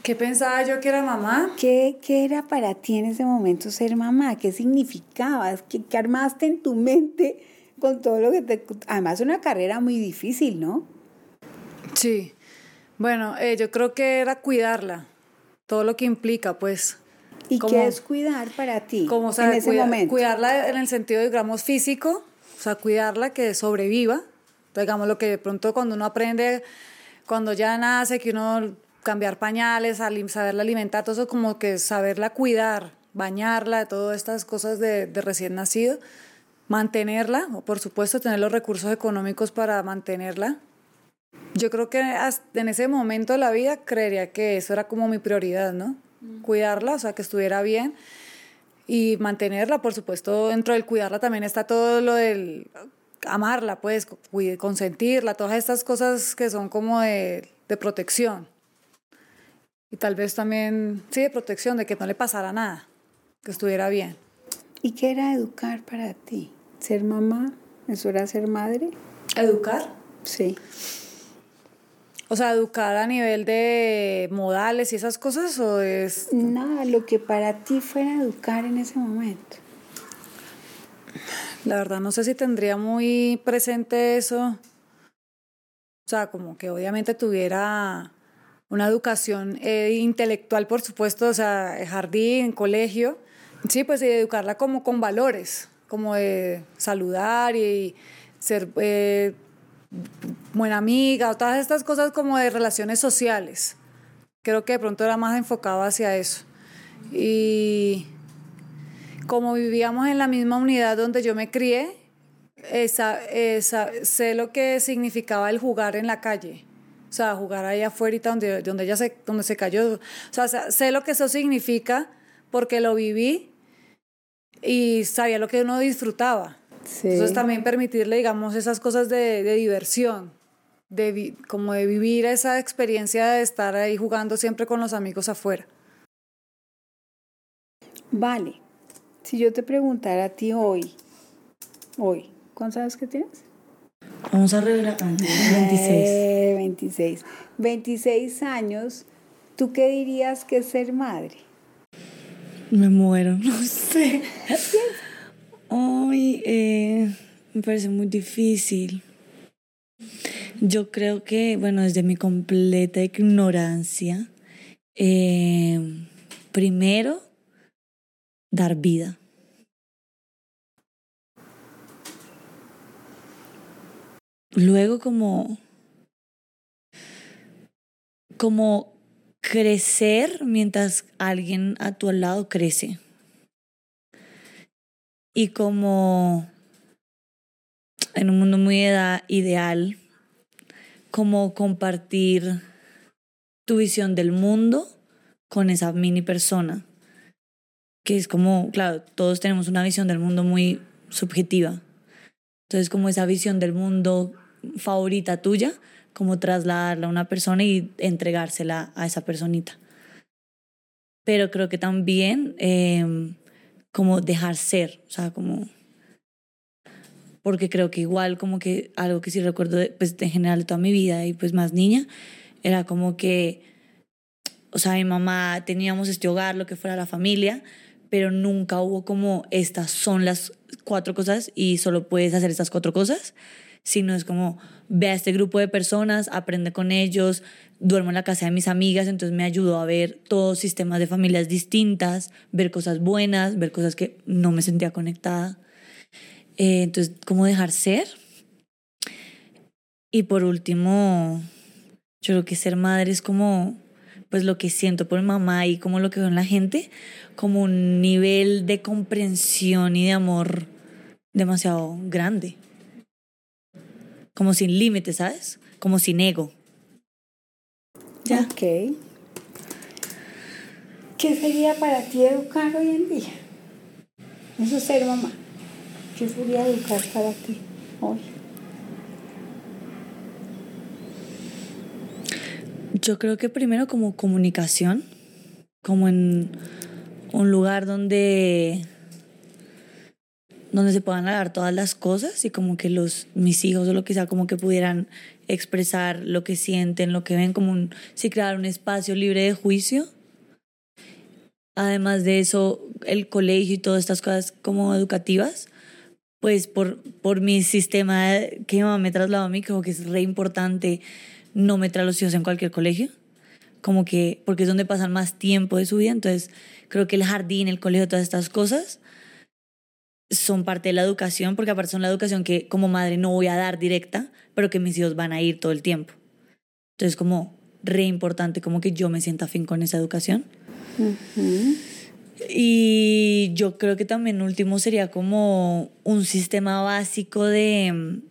¿Qué pensaba yo que era mamá? ¿Qué, ¿Qué, era para ti en ese momento ser mamá? ¿Qué significaba? ¿Qué, ¿Qué, armaste en tu mente con todo lo que te... Además, una carrera muy difícil, ¿no? Sí. Bueno, eh, yo creo que era cuidarla, todo lo que implica, pues. ¿Y qué es cuidar para ti como, en ese momento? Cuidarla en el sentido, digamos, físico, o sea, cuidarla que sobreviva. Digamos, lo que de pronto cuando uno aprende, cuando ya nace, que uno cambiar pañales, saberla alimentar, todo eso como que saberla cuidar, bañarla, todas estas cosas de, de recién nacido, mantenerla, o por supuesto tener los recursos económicos para mantenerla, yo creo que en ese momento de la vida creería que eso era como mi prioridad, ¿no? Cuidarla, o sea, que estuviera bien y mantenerla, por supuesto, dentro del cuidarla también está todo lo del amarla, pues, consentirla, todas estas cosas que son como de, de protección. Y tal vez también, sí, de protección, de que no le pasara nada, que estuviera bien. ¿Y qué era educar para ti? ¿Ser mamá? ¿Eso era ser madre? ¿Educar? Sí. O sea, educar a nivel de modales y esas cosas o es... Nada, lo que para ti fuera educar en ese momento. La verdad no sé si tendría muy presente eso. O sea, como que obviamente tuviera una educación eh, intelectual, por supuesto, o sea, jardín, colegio. Sí, pues educarla como con valores, como de saludar y ser eh, buena amiga, o todas estas cosas como de relaciones sociales. Creo que de pronto era más enfocado hacia eso. Y como vivíamos en la misma unidad donde yo me crié, esa, esa, sé lo que significaba el jugar en la calle. O sea, jugar ahí afuera donde, donde ella se, donde se cayó. O sea, sé lo que eso significa porque lo viví y sabía lo que uno disfrutaba. Entonces también permitirle, digamos, esas cosas de, diversión, de, como de vivir esa experiencia de estar ahí jugando siempre con los amigos afuera. Vale, si yo te preguntara a ti hoy, hoy, ¿cuántos años que tienes? Vamos a revelar 26. 26. 26 años, ¿tú qué dirías que es ser madre? Me muero, [laughs] no sé. Ay, eh, me parece muy difícil. Yo creo que, bueno, desde mi completa ignorancia, eh, primero, dar vida. Luego como, como crecer mientras alguien a tu lado crece. Y como en un mundo muy ideal, como compartir tu visión del mundo con esa mini persona, que es como, claro, todos tenemos una visión del mundo muy subjetiva. Entonces, como esa visión del mundo favorita tuya, como trasladarla a una persona y entregársela a esa personita. Pero creo que también em, como dejar ser, o sea, como... Porque creo que igual como que algo que sí recuerdo de, pues, en general de toda mi vida y pues más niña, era como que, o sea, mi mamá teníamos este hogar, lo que fuera la familia, pero nunca hubo como estas son las cuatro cosas y solo puedes hacer estas cuatro cosas, sino es como ve a este grupo de personas, aprende con ellos, duermo en la casa de mis amigas, entonces me ayudó a ver todos sistemas de familias distintas, ver cosas buenas, ver cosas que no me sentía conectada. Eh, entonces, ¿cómo dejar ser? Y por último, yo creo que ser madre es como, pues lo que siento por mamá y como lo que veo en la gente, como un nivel de comprensión y de amor demasiado grande como sin límites, ¿sabes? Como sin ego. ¿Ya? Ok. ¿Qué sería para ti educar hoy en día? Eso es ser mamá. ¿Qué sería educar para ti hoy? Yo creo que primero como comunicación, como en un lugar donde donde se puedan hablar todas las cosas y como que los mis hijos o lo que sea como que pudieran expresar lo que sienten, lo que ven como un sí crear un espacio libre de juicio. Además de eso, el colegio y todas estas cosas como educativas, pues por, por mi sistema que mamá me trasladó a mí, como que es re importante no meter a los hijos en cualquier colegio, como que, porque es donde pasan más tiempo de su vida, entonces creo que el jardín, el colegio, todas estas cosas son parte de la educación, porque aparte son la educación que como madre no voy a dar directa, pero que mis hijos van a ir todo el tiempo. Entonces, como re importante como que yo me sienta afín con esa educación. Y yo creo que también último sería como un sistema básico de,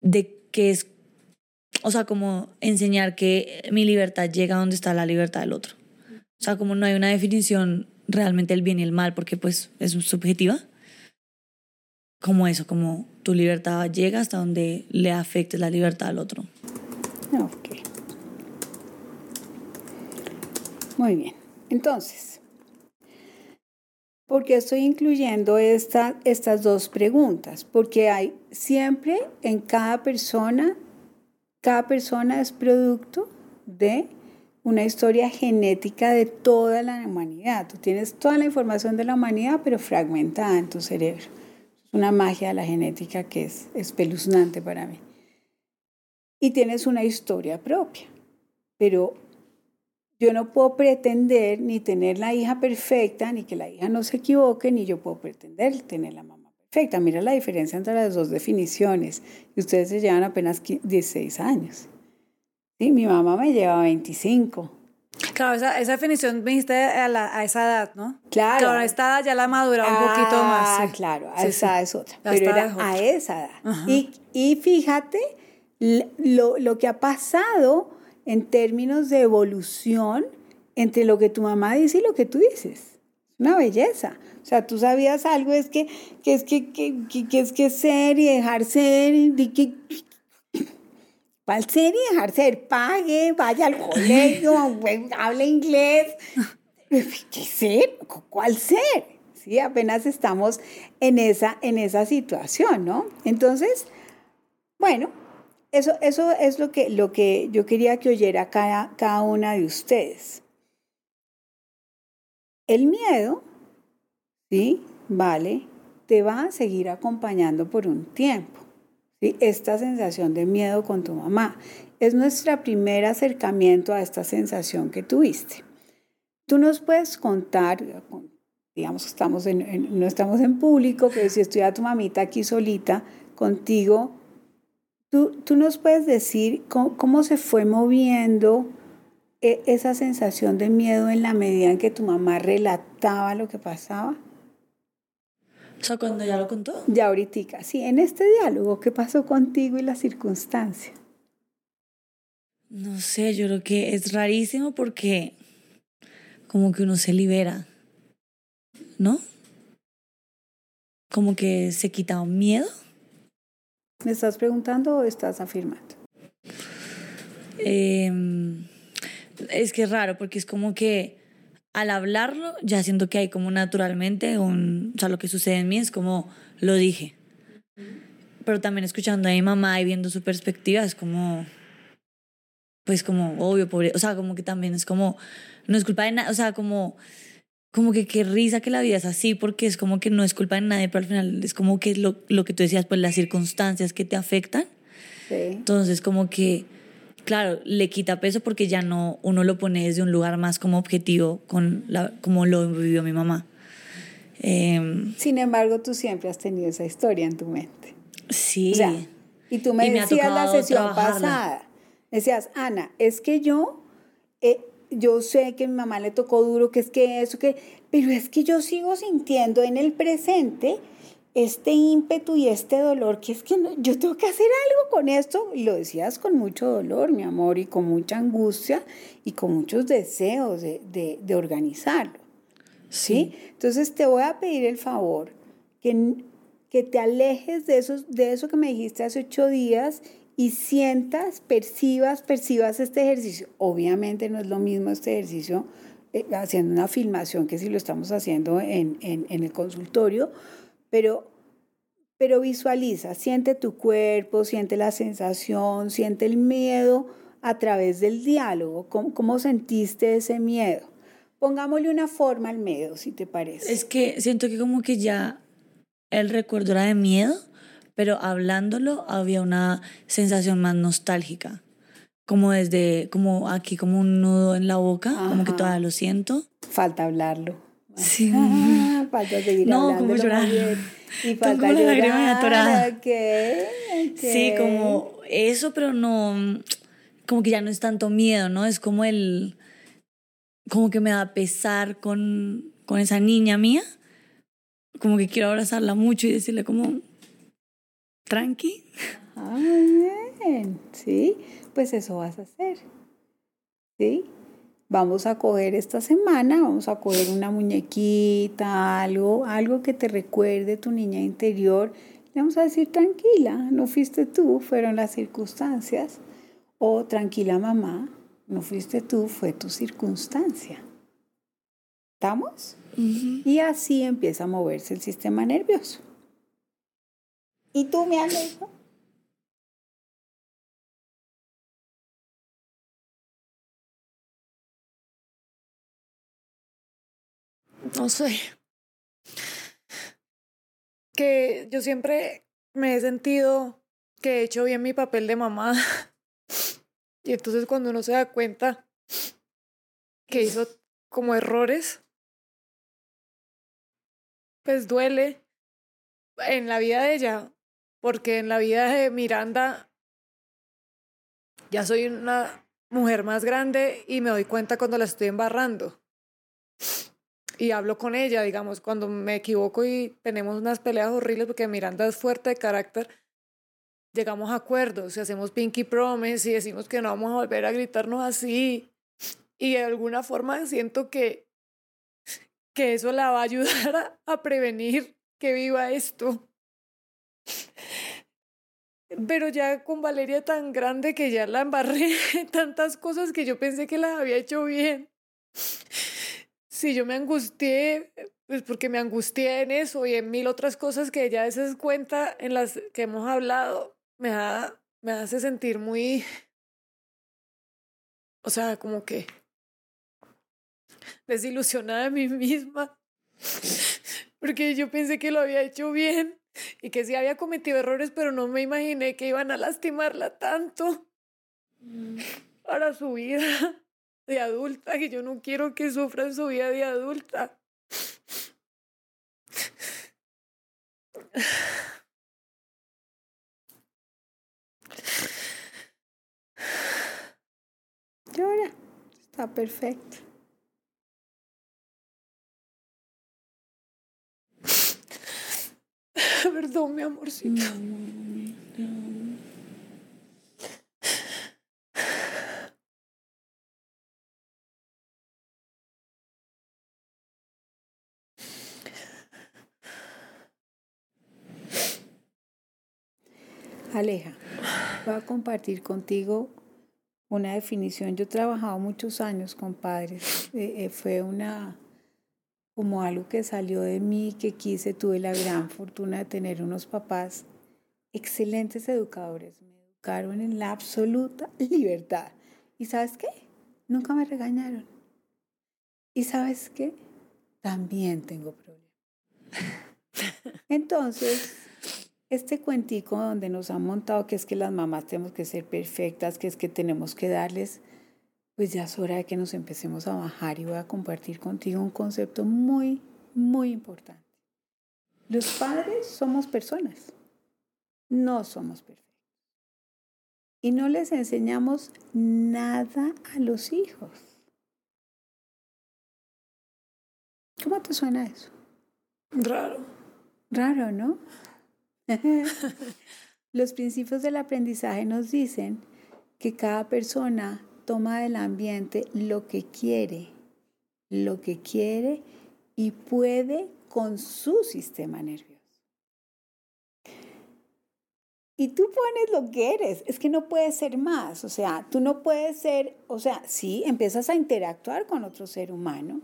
de que es, o sea, como enseñar que mi libertad llega donde está la libertad del otro. O sea, como no hay una definición realmente el bien y el mal, porque pues es subjetiva. Como eso, como tu libertad llega hasta donde le afecte la libertad al otro. Ok. Muy bien. Entonces, ¿por qué estoy incluyendo esta, estas dos preguntas? Porque hay siempre en cada persona, cada persona es producto de una historia genética de toda la humanidad. Tú tienes toda la información de la humanidad, pero fragmentada en tu cerebro. Es una magia de la genética que es espeluznante para mí. Y tienes una historia propia, pero yo no puedo pretender ni tener la hija perfecta, ni que la hija no se equivoque, ni yo puedo pretender tener la mamá perfecta. Mira la diferencia entre las dos definiciones. Y ustedes se llevan apenas 16 años. Sí, mi mamá me lleva 25. Claro, esa, esa definición viniste a, a, esa edad, ¿no? Claro. Claro, a esta edad ya la madura un poquito más. Ah, claro, a esa edad es otra. pero era a esa edad. Y, y, fíjate lo, lo que ha pasado en términos de evolución entre lo que tu mamá dice y lo que tú dices. Una belleza. O sea, tú sabías algo, es que, que es que, que, que, es que ser y dejar ser, y que, ¿Cuál ser y dejar ser? Pague, vaya al colegio, hable inglés. ¿Qué ser? ¿Cuál ser? Sí, apenas estamos en esa, en esa situación, ¿no? Entonces, bueno, eso, eso es lo que, lo que yo quería que oyera cada, cada una de ustedes. El miedo, ¿sí? ¿vale? Te va a seguir acompañando por un tiempo. Esta sensación de miedo con tu mamá es nuestro primer acercamiento a esta sensación que tuviste. Tú nos puedes contar, digamos que estamos no estamos en público, pero si estoy a tu mamita aquí solita contigo, tú, tú nos puedes decir cómo, cómo se fue moviendo e, esa sensación de miedo en la medida en que tu mamá relataba lo que pasaba? O sea, cuando ya lo contó. Ya ahorita, sí, en este diálogo, ¿qué pasó contigo y la circunstancia? No sé, yo creo que es rarísimo porque como que uno se libera, ¿no? Como que se quita un miedo. ¿Me estás preguntando o estás afirmando? Eh, es que es raro porque es como que al hablarlo ya siento que hay como naturalmente un, o sea, lo que sucede en mí es como lo dije. Pero también escuchando a mi mamá y viendo su perspectiva es como, pues como obvio, pobre, o sea, como que también es como, no es culpa de nada, o sea, como, como que qué risa que la vida es así porque es como que no es culpa de nadie, pero al final es como que lo, lo que tú decías, pues las circunstancias que te afectan. Sí. Entonces como que claro, le quita peso porque ya no, uno lo pone desde un lugar más como objetivo, con la, como lo vivió mi mamá. Em, Sin embargo, tú siempre has tenido esa historia en tu mente. Sí. y tú me decías la sesión pasada, decías, Ana, es que yo, eh, yo sé que mi mamá le tocó duro, que es que eso, que, pero es que yo sigo sintiendo en el presente este ímpetu y este dolor, que es que yo tengo que hacer algo con esto, y lo decías con mucho dolor, mi amor, y con mucha angustia y con muchos deseos de, de, de organizarlo. ¿sí? Entonces te voy a pedir el favor que, que te alejes de, esos, de eso que me dijiste hace ocho días y sientas, percibas, percibas este ejercicio. Obviamente no es lo mismo este ejercicio eh, haciendo una filmación que si lo estamos haciendo en, en, en el consultorio, pero, pero visualiza, siente tu cuerpo, siente la sensación, siente el miedo a través del diálogo. ¿Cómo, cómo sentiste ese miedo? Pongámosle una forma al miedo, si te parece. Es que siento que como que ya el recuerdo era de miedo, pero hablándolo había una sensación más nostálgica. Como desde, como aquí, como un nudo en la boca, como que todavía lo siento. Falta hablarlo. Sí. Ah, [laughs] falta seguir no, como llorar. Y falta como llorar. La atorada. Okay, okay. Sí, como eso, pero no, como que ya no es tanto miedo, ¿no? Es como el, como que me da pesar con, con esa niña mía. Como que quiero abrazarla mucho y decirle como, tranqui. Ah, bien, sí, pues eso vas a hacer. ¿Sí? Vamos a coger esta semana, vamos a coger una muñequita, algo, algo que te recuerde tu niña interior. Le vamos a decir, tranquila, no fuiste tú, fueron las circunstancias. O tranquila mamá, no fuiste tú, fue tu circunstancia. ¿Estamos? Y así empieza a moverse el sistema nervioso. ¿Y tú, me Alejo? No sé, que yo siempre me he sentido que he hecho bien mi papel de mamá. Y entonces cuando uno se da cuenta que hizo como errores, pues duele en la vida de ella, porque en la vida de Miranda ya soy una mujer más grande y me doy cuenta cuando la estoy embarrando y hablo con ella, digamos, cuando me equivoco y tenemos unas peleas horribles porque Miranda es fuerte de carácter, llegamos a acuerdos y hacemos pinky promise y decimos que no vamos a volver a gritarnos así. Y de alguna forma siento que, que eso la va a ayudar a, a prevenir que viva esto. Pero ya con Valeria tan grande que ya la embarré [laughs] tantas cosas que yo pensé que las había hecho bien si yo me angustié, pues porque me angustié en eso y en mil otras cosas que ya a veces cuenta en las que hemos hablado, me, me hace sentir muy, o sea, como que desilusionada de mí misma. [laughs] porque yo pensé que lo había hecho bien y que sí había cometido errores, pero no me imaginé que iban a lastimarla tanto para su vida de adulta, que yo no quiero que sufra en su vida de adulta. Llora, está perfecto. [laughs] Perdón, mi amorcito. Aleja, voy a compartir contigo una definición. Yo he trabajado muchos años con padres. Eh, eh, fue una como algo que salió de mí, que quise, tuve la gran fortuna de tener unos papás excelentes educadores. Me educaron en la absoluta libertad. ¿Y sabes qué? Nunca me regañaron. ¿Y sabes qué? También tengo problemas. [laughs] Entonces, este cuentico donde nos han montado que es que las mamás tenemos que ser perfectas, que es que tenemos que darles, pues ya es hora de que nos empecemos a bajar y voy a compartir contigo un concepto muy, muy importante. Los padres somos personas, no somos perfectos. Y no les enseñamos nada a los hijos. ¿Cómo te suena eso? Raro. Raro, ¿no? [laughs] Los principios del aprendizaje nos dicen que cada persona toma del ambiente lo que quiere, lo que quiere y puede con su sistema nervioso. Y tú pones lo que eres, es que no puedes ser más, o sea, tú no puedes ser, o sea, sí, empiezas a interactuar con otro ser humano,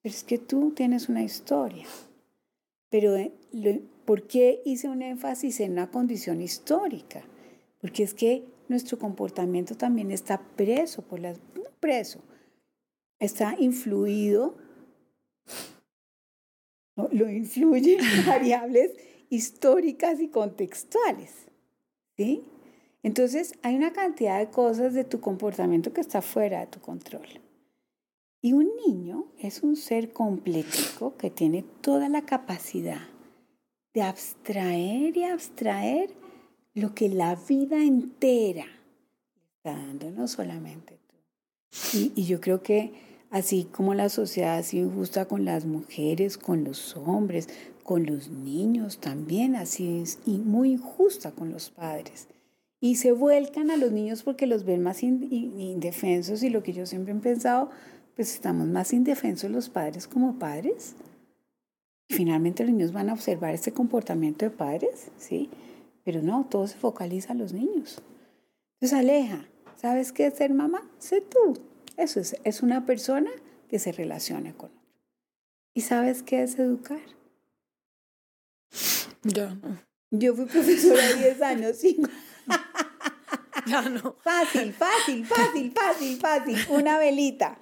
pero es que tú tienes una historia. Pero eh, ¿por qué hice un énfasis en una condición histórica? Porque es que nuestro comportamiento también está preso por las, no preso, está influido, lo influyen [laughs] variables históricas y contextuales. ¿Sí? Entonces hay una cantidad de cosas de tu comportamiento que está fuera de tu control. Y un niño es un ser completico que tiene toda la capacidad de abstraer y abstraer lo que la vida entera está dando, solamente tú. Y, y yo creo que así como la sociedad ha sido injusta con las mujeres, con los hombres, con los niños también, así es y muy injusta con los padres. Y se vuelcan a los niños porque los ven más indefensos y lo que yo siempre he pensado, pues estamos más indefensos los padres como padres. Finalmente los niños van a observar este comportamiento de padres, ¿sí? Pero no, todo se focaliza en los niños. Entonces aleja, ¿sabes qué es ser mamá? Sé tú. Eso es, es una persona que se relaciona con otro. ¿Y sabes qué es educar? Ya no. Yo fui profesora 10 años, sí. [laughs] Ya no. Fácil, fácil, fácil, fácil, fácil. Una velita.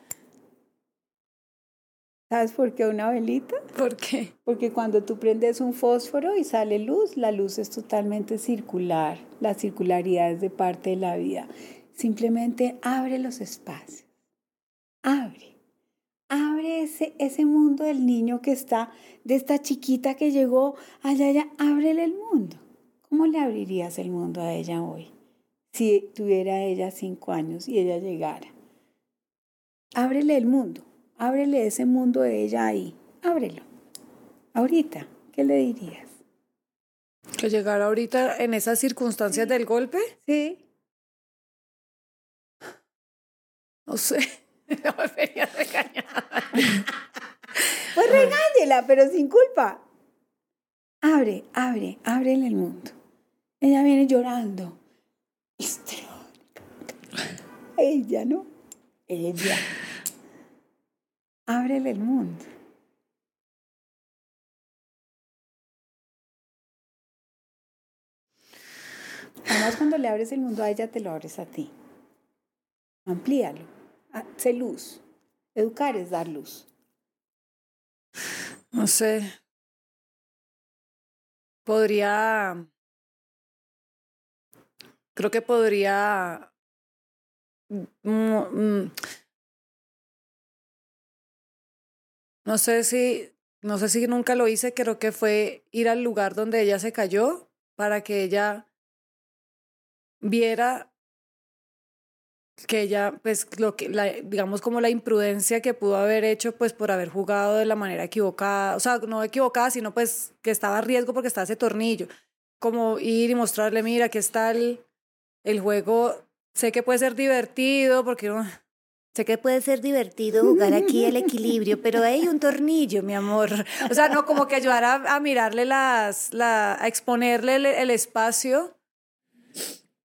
¿Sabes por qué una velita? ¿Por qué? Porque cuando tú prendes un fósforo y sale luz, la luz es totalmente circular. La circularidad es de parte de la vida. Simplemente abre los espacios. Abre. Abre ese, ese mundo del niño que está, de esta chiquita que llegó allá, allá. Ábrele el mundo. ¿Cómo le abrirías el mundo a ella hoy? Si tuviera ella cinco años y ella llegara. Ábrele el mundo. Ábrele ese mundo de ella ahí. Ábrelo. Ahorita, ¿qué le dirías? ¿Que llegara ahorita en esas circunstancias del golpe? Sí. No sé. [laughs] No me vería regañada. Pues regáñela, pero sin culpa. Abre, abre, ábrele el mundo. Ella viene llorando. Ella, ¿no? Ella. Ábrele el mundo. Además, cuando le abres el mundo a ella, te lo abres a ti. Amplíalo. Ah, sé luz. Educar es dar luz. No sé. podría, creo que podría, mm, mm, no sé si, no sé si nunca lo hice, creo que fue ir al lugar donde ella se cayó para que ella viera que ella, pues, lo que, la, digamos, como la imprudencia que pudo haber hecho, pues, por haber jugado de la manera equivocada, o sea, no equivocada, sino, pues, que estaba a riesgo porque estaba ese tornillo. Como ir y mostrarle, mira, aquí está el, el juego, sé que puede ser divertido, porque Sé que puede ser divertido jugar aquí el equilibrio, pero hay un tornillo, mi amor. O sea, no como que ayudar a, mirarle las, la, a exponerle el, el, espacio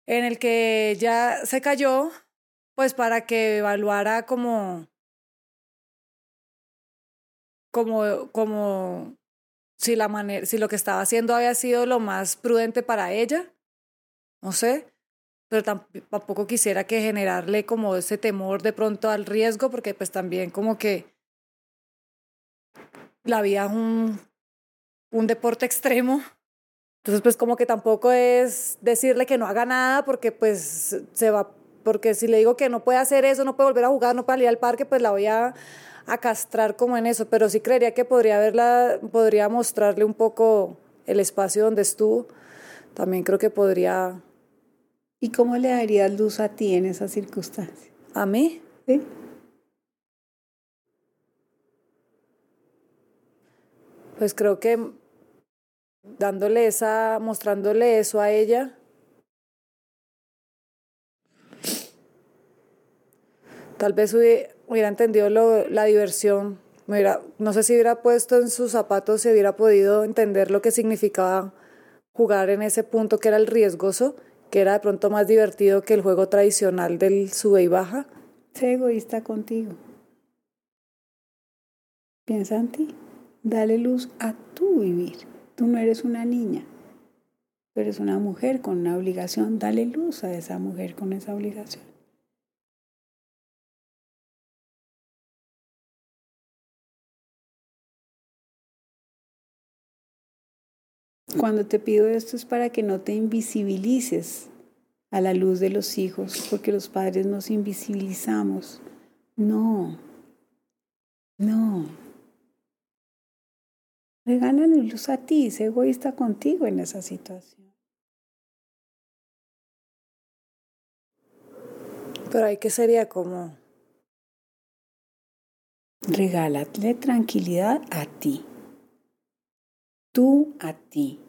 en el que ya se cayó, pues para que evaluara como, como, como si la manera, si lo que estaba haciendo había sido lo más prudente para ella. No sé pero tampoco quisiera que generarle como ese temor de pronto al riesgo, porque pues también como que la vida es un, un deporte extremo. Entonces pues como que tampoco es decirle que no haga nada porque pues se va, porque si le digo que no puede hacer eso, no puede volver a jugar, no puede ir al parque, pues la voy a, a castrar como en eso, pero sí creería que podría verla, podría mostrarle un poco el espacio donde estuvo. También creo que podría ¿Y cómo le darías luz a ti en esa circunstancia? ¿A mí? Sí. Pues creo que dándole esa, mostrándole eso a ella, tal vez hubiera, entendido lo, la diversión, hubiera, no sé si hubiera puesto en sus zapatos, si hubiera podido entender lo que significaba jugar en ese punto que era el riesgoso que era de pronto más divertido que el juego tradicional del sube y baja. Sé egoísta contigo. Piensa en ti. Dale luz a tu vivir. Tú no eres una niña. Tú eres una mujer con una obligación. Dale luz a esa mujer con esa obligación. Cuando te pido esto es para que no te invisibilices a la luz de los hijos, porque los padres nos invisibilizamos. No, no. Regálale luz a ti, sé egoísta contigo en esa situación. Pero hay que sería como... Regálale tranquilidad a ti tú a ti.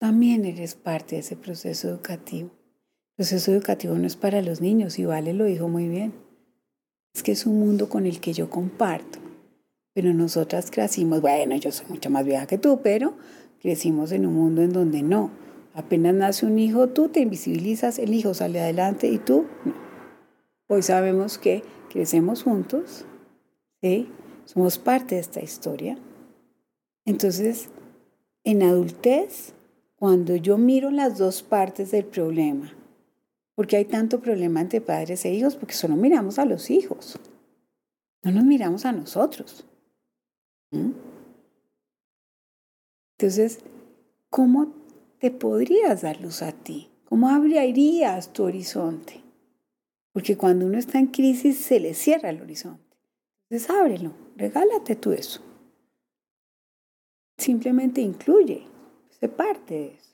También eres parte de ese proceso educativo. El proceso educativo no es para los niños, y Vale lo dijo muy bien. Es que es un mundo con el que yo comparto. Pero nosotras crecimos, bueno, yo soy mucho más vieja que tú, pero crecimos en un mundo en donde no. Apenas nace un hijo, tú te invisibilizas, el hijo sale adelante y tú no. Hoy sabemos que crecemos juntos, ¿sí? somos parte de esta historia entonces, en adultez, cuando yo miro las dos partes del problema, porque hay tanto problema entre padres e hijos, porque solo miramos a los hijos, no nos miramos a nosotros. Entonces, ¿cómo te podrías dar luz a ti? ¿Cómo abrirías tu horizonte? Porque cuando uno está en crisis se le cierra el horizonte. Entonces ábrelo, regálate tú eso. Simplemente incluye, se parte de eso.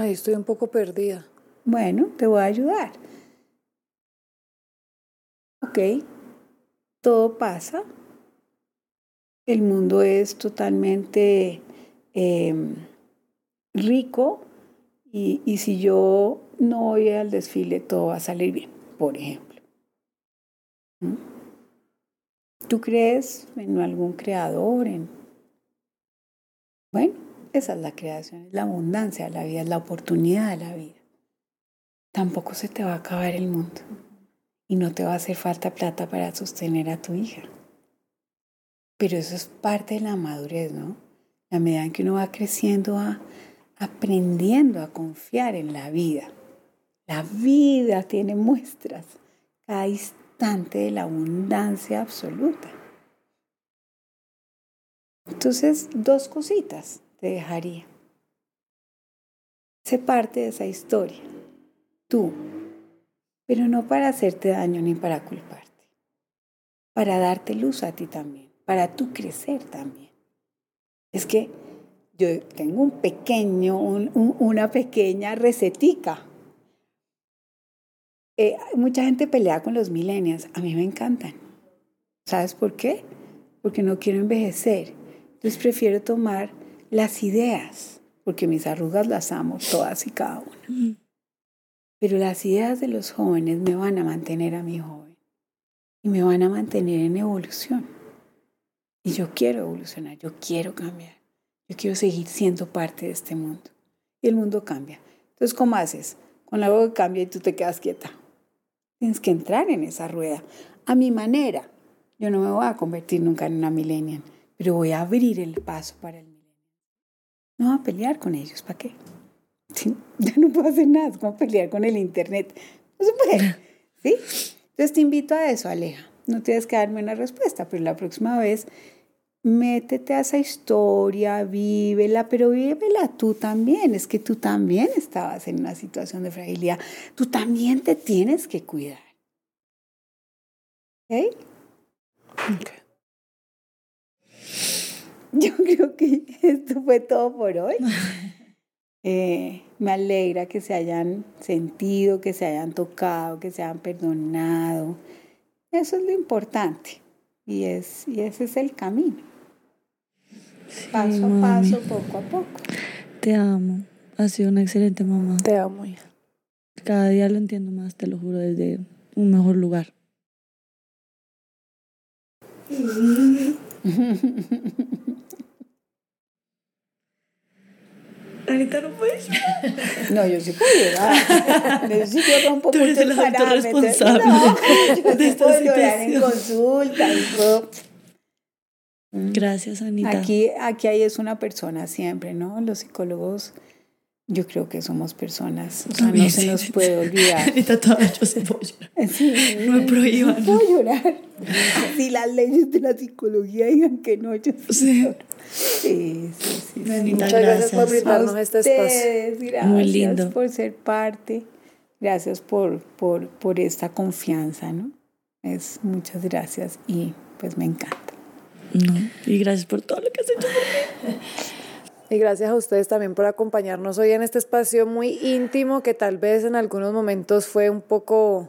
Ahí estoy un poco perdida. Bueno, te voy a ayudar. Ok, todo pasa. El mundo es totalmente em, rico y, y si yo no voy al desfile, todo va a salir bien, por ejemplo. ¿Mm? ¿Tú crees en algún creador? En... Bueno, esa es la creación, es la abundancia la vida, es la oportunidad de la vida. Tampoco se te va a acabar el mundo y no te va a hacer falta plata para sostener a tu hija. Pero eso es parte de la madurez, ¿no? La medida en que uno va creciendo, va aprendiendo a confiar en la vida. La vida tiene muestras cada de la abundancia absoluta. Entonces, dos cositas te dejaría. Sé parte de esa historia, tú, pero no para hacerte daño ni para culparte, para darte luz a ti también, para tú crecer también. Es que yo tengo un pequeño, un, un, una pequeña recetica. Eh, mucha gente pelea con los millennials, a mí me encantan. ¿Sabes por qué? Porque no quiero envejecer. Entonces prefiero tomar las ideas, porque mis arrugas las amo todas y cada una. Pero las ideas de los jóvenes me van a mantener a mi joven y me van a mantener en evolución. Y yo quiero evolucionar, yo quiero cambiar. Yo quiero seguir siendo parte de este mundo. Y el mundo cambia. Entonces, ¿cómo haces? Con algo que cambia y tú te quedas quieta. Tienes que entrar en esa rueda. A mi manera. Yo no me voy a convertir nunca en una millennial, pero voy a abrir el paso para el millennial. No voy a pelear con ellos. ¿Para qué? [laughs] Ya no puedo hacer nada. Como pelear con el Internet. No se puede. [laughs] ¿Sí? Entonces te invito a eso, Aleja. No tienes que darme una respuesta, pero la próxima vez métete a esa historia, vívela, pero vívela tú también. Es que tú también estabas en una situación de fragilidad. Tú también te tienes que cuidar. ¿Ok? [laughs] Yo creo que esto fue todo por hoy. [laughs] Eh, me alegra que se hayan sentido, que se hayan tocado, que se hayan perdonado. Eso es lo importante. Y, es, y ese es el camino. Paso a mami. paso, poco a poco. Te amo. Has sido una excelente mamá. Te amo, hija. Cada día lo entiendo más, te lo juro, desde un mejor lugar. [laughs] [laughs] Anita, no puedes. [laughs] No, yo sí puedo llorar. Yo rompo Tú eres el parámetros. autorresponsable No, [laughs] yo de esta puedo llorar en consulta. y puedo- Gracias, Anita. Aquí, aquí hay es una persona siempre, ¿no? Los psicólogos, yo creo que somos personas. O sea, no se sí, nos sí. puede olvidar. [laughs] Anita, todavía yo se [laughs] puedo llorar. Sí, No me prohíban. No puedo llorar. Si las leyes de la psicología digan que no, yo sí. Sí. lloro. Sí, sí, sí. sí. Anita, Muchas gracias por gracias. brindarnos A este espacio. ustedes, gracias Muy lindo. por ser parte. Gracias por, por, por esta confianza, ¿no? Es, muchas gracias y pues me encanta. No, y gracias por todo lo que has hecho por mí. [laughs] Y gracias a ustedes también por acompañarnos hoy en este espacio muy íntimo que tal vez en algunos momentos fue un poco...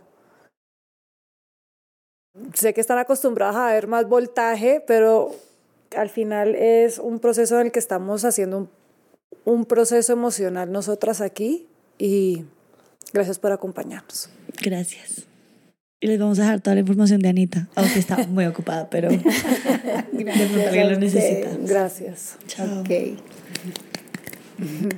Sé que están acostumbrados a ver más voltaje, pero al final es un proceso en el que estamos haciendo un, un proceso emocional nosotras aquí y gracias por acompañarnos. Gracias. Y les vamos a dejar toda la información de Anita, aunque está [laughs] muy ocupada, pero [laughs] de pronto alguien lo necesita. Gracias. Chao. Ok.